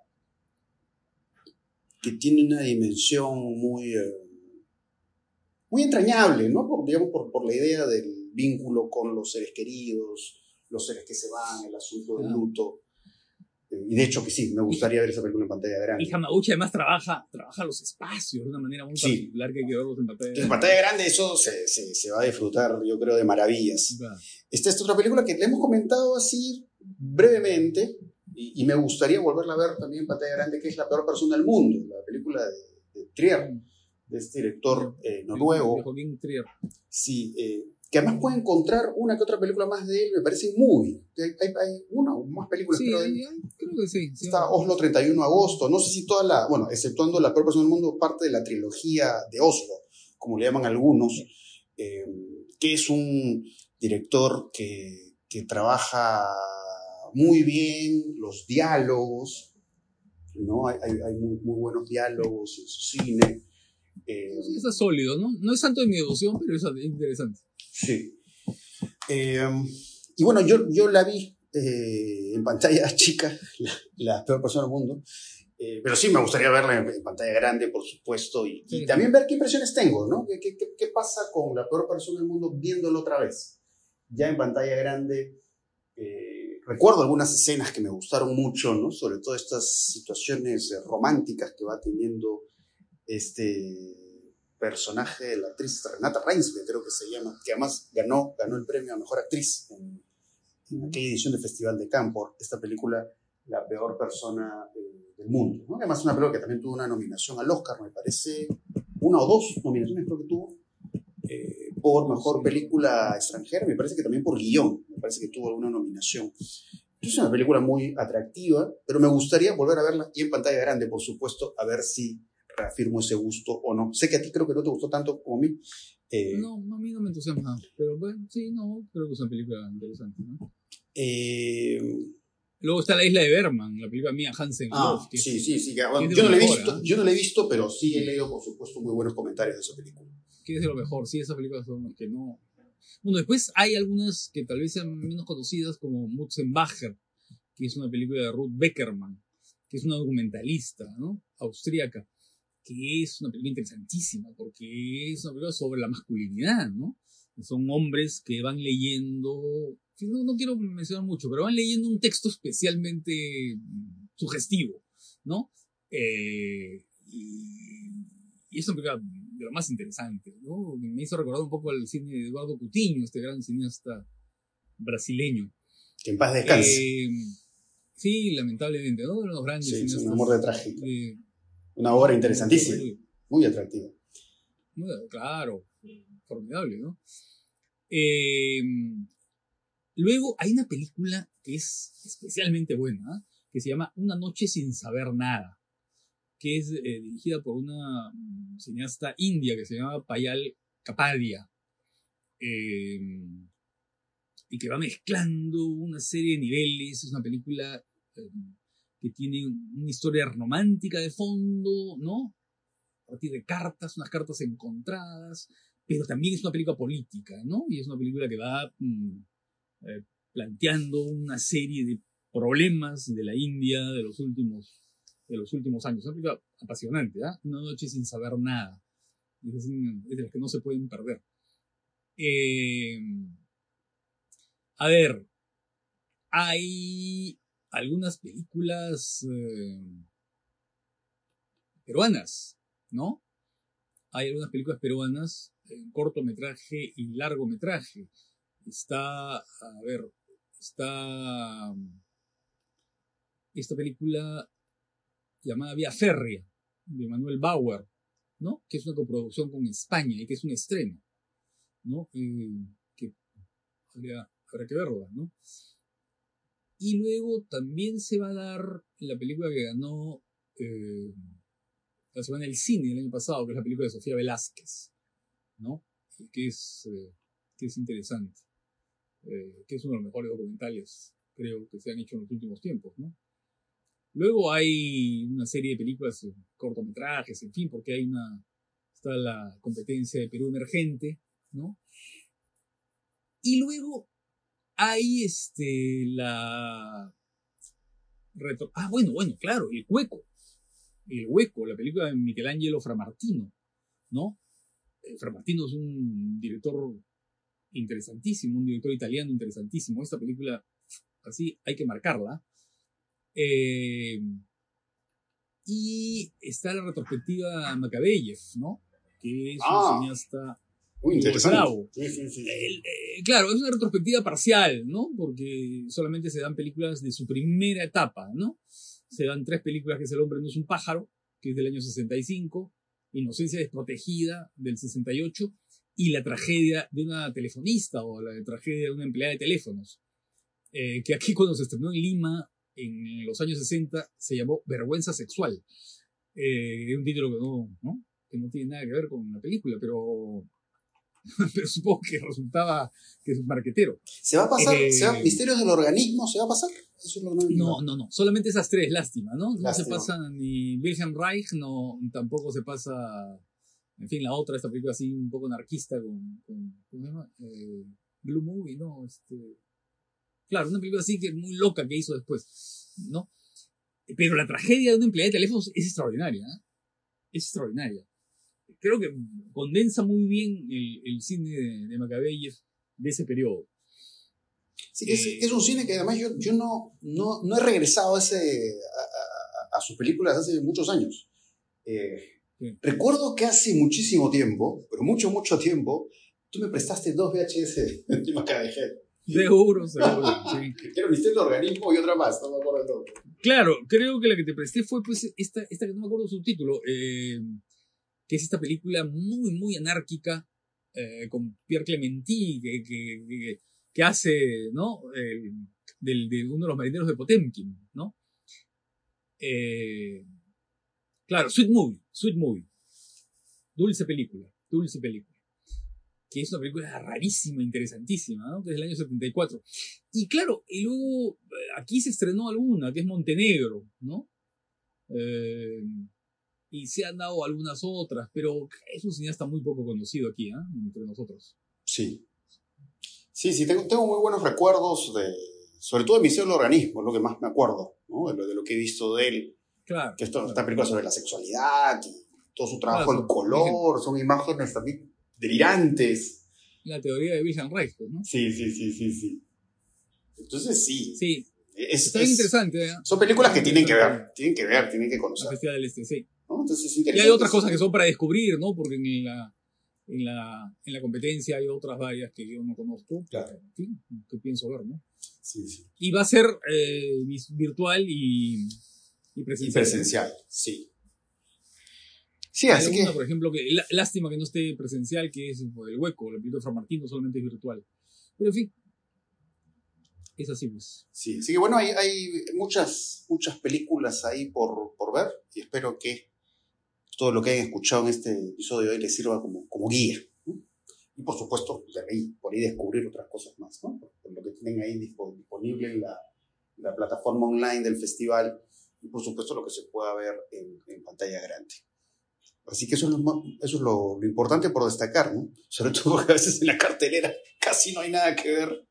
que tiene una dimensión muy eh, muy entrañable, ¿no? Por, digamos, por, por la idea del vínculo con los seres queridos, los seres que se van, el asunto del Ah. luto. Y de hecho que sí, me gustaría ver esa película en pantalla Y grande. Hamauchi además trabaja, trabaja los espacios de una manera muy Sí. particular que hay que verlos en pantalla. Entonces, en pantalla grande eso se, se, se va a disfrutar, yo creo, de maravillas. Claro. Esta es otra película que le hemos comentado así brevemente y, y me gustaría volverla a ver también en pantalla grande, que es La peor persona del mundo, la película de, de Trier, de este director eh, De noruego. Joaquín Trier. Sí, eh, que además puede encontrar una que otra película más de él, me parece muy. Hay, hay, hay una o más películas Sí, creo, de hay- creo que sí. sí. Está Oslo 31 de agosto, no sé si toda la, bueno, exceptuando la peor persona del mundo, parte de la trilogía de Oslo, como le llaman algunos, eh, que es un director que, que trabaja muy bien los diálogos, ¿no? Hay, hay- hay muy, muy buenos diálogos en su cine. eh, Está sólido, ¿no? No es santo de mi devoción, pero es interesante. Sí. Eh, y bueno, yo, yo la vi eh, en pantalla chica, la, la peor persona del mundo. Eh, pero sí me gustaría verla en, en pantalla grande, por supuesto, y, y Sí. también ver qué impresiones tengo, ¿no? ¿Qué, qué, qué- qué pasa con la peor persona del mundo viéndolo otra vez? Ya en pantalla grande, eh, recuerdo algunas escenas que me gustaron mucho, ¿no? Sobre todo estas situaciones eh, románticas que va teniendo este personaje de la actriz Renata Reinsve, creo que se llama, que además ganó, ganó el premio a Mejor Actriz en, en aquella edición del Festival de Cannes por esta película La Peor Persona eh, del Mundo. ¿no? Además, una película que también tuvo una nominación al Oscar, me parece, una o dos nominaciones creo que tuvo, eh, por Mejor Película Extranjera, me parece que también por guion, me parece que tuvo alguna nominación. Es una película muy atractiva, pero me gustaría volver a verla y en pantalla grande, por supuesto, a ver si reafirmo ese gusto o no. Sé que a ti creo que no te gustó tanto como a mí. eh, No, a mí no me entusiasma. Pero bueno, sí, no, creo que es una película interesante, ¿no? eh, Luego está La Isla de Berman, la película mía Hansen ah, Love, que sí, sí, sí. que, bueno, yo, no la he visto, ¿ah? yo no la he visto, pero sí he leído, por supuesto, muy buenos comentarios de esa película. Que es de lo mejor. Sí, esas películas son las que no. Bueno, después hay algunas que tal vez sean menos conocidas, como Mutzenbacher, que es una película de Ruth Beckerman, que es una documentalista, ¿no? Austríaca, que es una película interesantísima, porque es una película sobre la masculinidad, ¿no? Son hombres que van leyendo, no, no quiero mencionar mucho, pero van leyendo un texto especialmente sugestivo, ¿no? Eh, y, y es una película de lo más interesante, ¿no? Me hizo recordar un poco al cine de Eduardo Coutinho, este gran cineasta brasileño. Que en paz descanse. Eh, sí, lamentablemente, ¿no? Uno de los grandes Sí, es un amor de trágico. de- Una obra interesantísima, Muy- muy atractiva. claro, formidable, ¿no? Eh, luego hay una película que es especialmente buena, ¿ah? que se llama Una noche sin saber nada, que es eh, dirigida por una mm, cineasta india que se llama Payal Kapadia, eh, y que va mezclando una serie de niveles, es una película eh, que tiene una historia romántica de fondo, ¿no? A partir de cartas, unas cartas encontradas, pero también es una película política, ¿no? Y es una película que va mm, eh, planteando una serie de problemas de la India de los últimos, de los últimos años. Una película apasionante, ¿ah? Una noche sin saber nada. Es, de las que no se pueden perder. Eh, a ver, hay algunas películas eh, peruanas, ¿no? Hay algunas películas peruanas en cortometraje y largometraje. Está, a ver, está um, esta película llamada Vía Férrea, de Manuel Bauer, ¿no? Que es una coproducción con España y que es un estreno, ¿no? Eh, que habría, habrá que verla, ¿no? Y luego también se va a dar la película que ganó eh, la semana del cine el año pasado, que es la película de Sofía Velázquez, ¿no? Que es, eh, que es interesante, eh, que es uno de los mejores documentales, creo, que se han hecho en los últimos tiempos, ¿no? Luego hay una serie de películas, eh, cortometrajes, en fin, porque hay una, está la competencia de Perú Emergente, ¿no? Y luego hay este, la... Ah, bueno, bueno, claro, El Hueco. El Hueco, la película de Michelangelo Framartino, ¿no? Eh, Framartino es un director interesantísimo, un director italiano interesantísimo. Esta película, así, hay que marcarla. Eh, y está la retrospectiva Macabeyev, ¿no? Que es Ah. un cineasta Muy interesante. Bravo. Sí, sí, sí. el- eh, claro, es una retrospectiva parcial, ¿no? Porque solamente se dan películas de su primera etapa, ¿no? Se dan tres películas que es El hombre no es un pájaro, que es del año 65, Inocencia desprotegida del 68, y la tragedia de una telefonista o la tragedia de una empleada de teléfonos. Eh, que aquí cuando se estrenó en Lima en los años 60 se llamó Vergüenza Sexual. Eh, un título que no, ¿no? que no tiene nada que ver con la película, pero, pero supongo que resultaba que es un marquetero. ¿Se va a pasar? Eh, ¿se va- ¿Misterios del organismo? ¿Se va a pasar? Eso es lo que No, no, no. Solamente esas tres, lástima, ¿no? No se pasa ni Wilhelm Reich, no, tampoco se pasa. En fin, la otra, esta película así un poco anarquista con. con ¿Cómo se llama? Eh, Blue Movie, ¿no? Este, claro, una película así que muy loca que hizo después, ¿no? Pero la tragedia de una empleada de teléfonos es extraordinaria, ¿eh? Es extraordinaria. Creo que condensa muy bien el, el cine de, de Macabeyev de ese periodo. Sí, es, Eh, es un cine que además yo, yo no, no, no he regresado a, ese, a, a- a sus películas hace muchos años. Eh, Sí. Recuerdo que hace muchísimo tiempo, pero mucho, mucho tiempo, tú me prestaste dos VHS de Macabejet. Seguro, seguro. sí. Un Misterio del Organismo y otra más, no me acuerdo el nombre. Claro, creo que la que te presté fue pues esta, esta que no me acuerdo su título, eh, que es esta película muy, muy anárquica eh, con Pierre Clementi, que, que, que, que hace, ¿no? El- del, de uno de los marineros de Potemkin, ¿no? Eh, claro, Sweet Movie, Sweet Movie. Dulce película, dulce película. Que es una película rarísima, interesantísima, ¿no? Que es del año 74. Y claro, y luego eh, aquí se estrenó alguna, que es Montenegro, ¿no? Eh, y se han dado algunas otras, pero es un cineasta muy poco conocido aquí, ¿ah? Entre nosotros. Sí. Sí, sí, tengo, tengo muy buenos recuerdos de, sobre todo de Misterio del Organismo, es lo que más me acuerdo, ¿no? De lo, de lo que he visto de él. Claro. que esto, claro. esta película sobre la sexualidad y todo su trabajo, Claro, el color, son imágenes también delirantes. La teoría de Reich, pues, ¿no? Sí, sí, sí, sí, sí. Entonces sí, Sí, es, está es- interesante, ¿eh? son películas que tienen que ver, tienen que ver, tienen que La conocer. Festival del Este, sí. ¿no? Entonces es Y hay otras cosas que son para descubrir, ¿no? Porque en la, en la, en la competencia hay otras varias que yo no conozco. Claro. Que pienso ver, ¿no? Sí, sí. Y va a ser eh, virtual y, y Y presencial. presencial, sí. Sí, Hay así alguna, que por ejemplo, que lá- lástima que no esté presencial, que es el hueco, la película de Fran Martín no solamente es virtual. Pero en fin, es así pues. Sí, así que bueno, hay, hay muchas, muchas películas ahí por, por ver y espero que todo lo que hayan escuchado en este episodio de hoy les sirva como, como guía. ¿no? Y por supuesto, pues, ahí, por ahí descubrir otras cosas más, ¿no? Por, lo que tienen ahí dispo- disponible en la, la plataforma online del festival y por supuesto lo que se pueda ver en, en pantalla grande. Así que eso es, lo, eso es lo, lo importante por destacar, ¿no? Sobre todo porque a veces en la cartelera casi no hay nada que ver.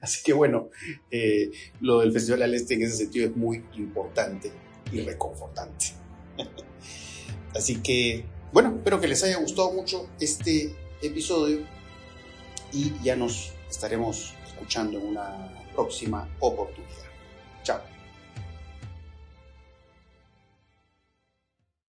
Así que bueno, eh, lo del Festival al Este en ese sentido es muy importante y reconfortante. Así que, bueno, espero que les haya gustado mucho este episodio y ya nos estaremos escuchando en una próxima oportunidad.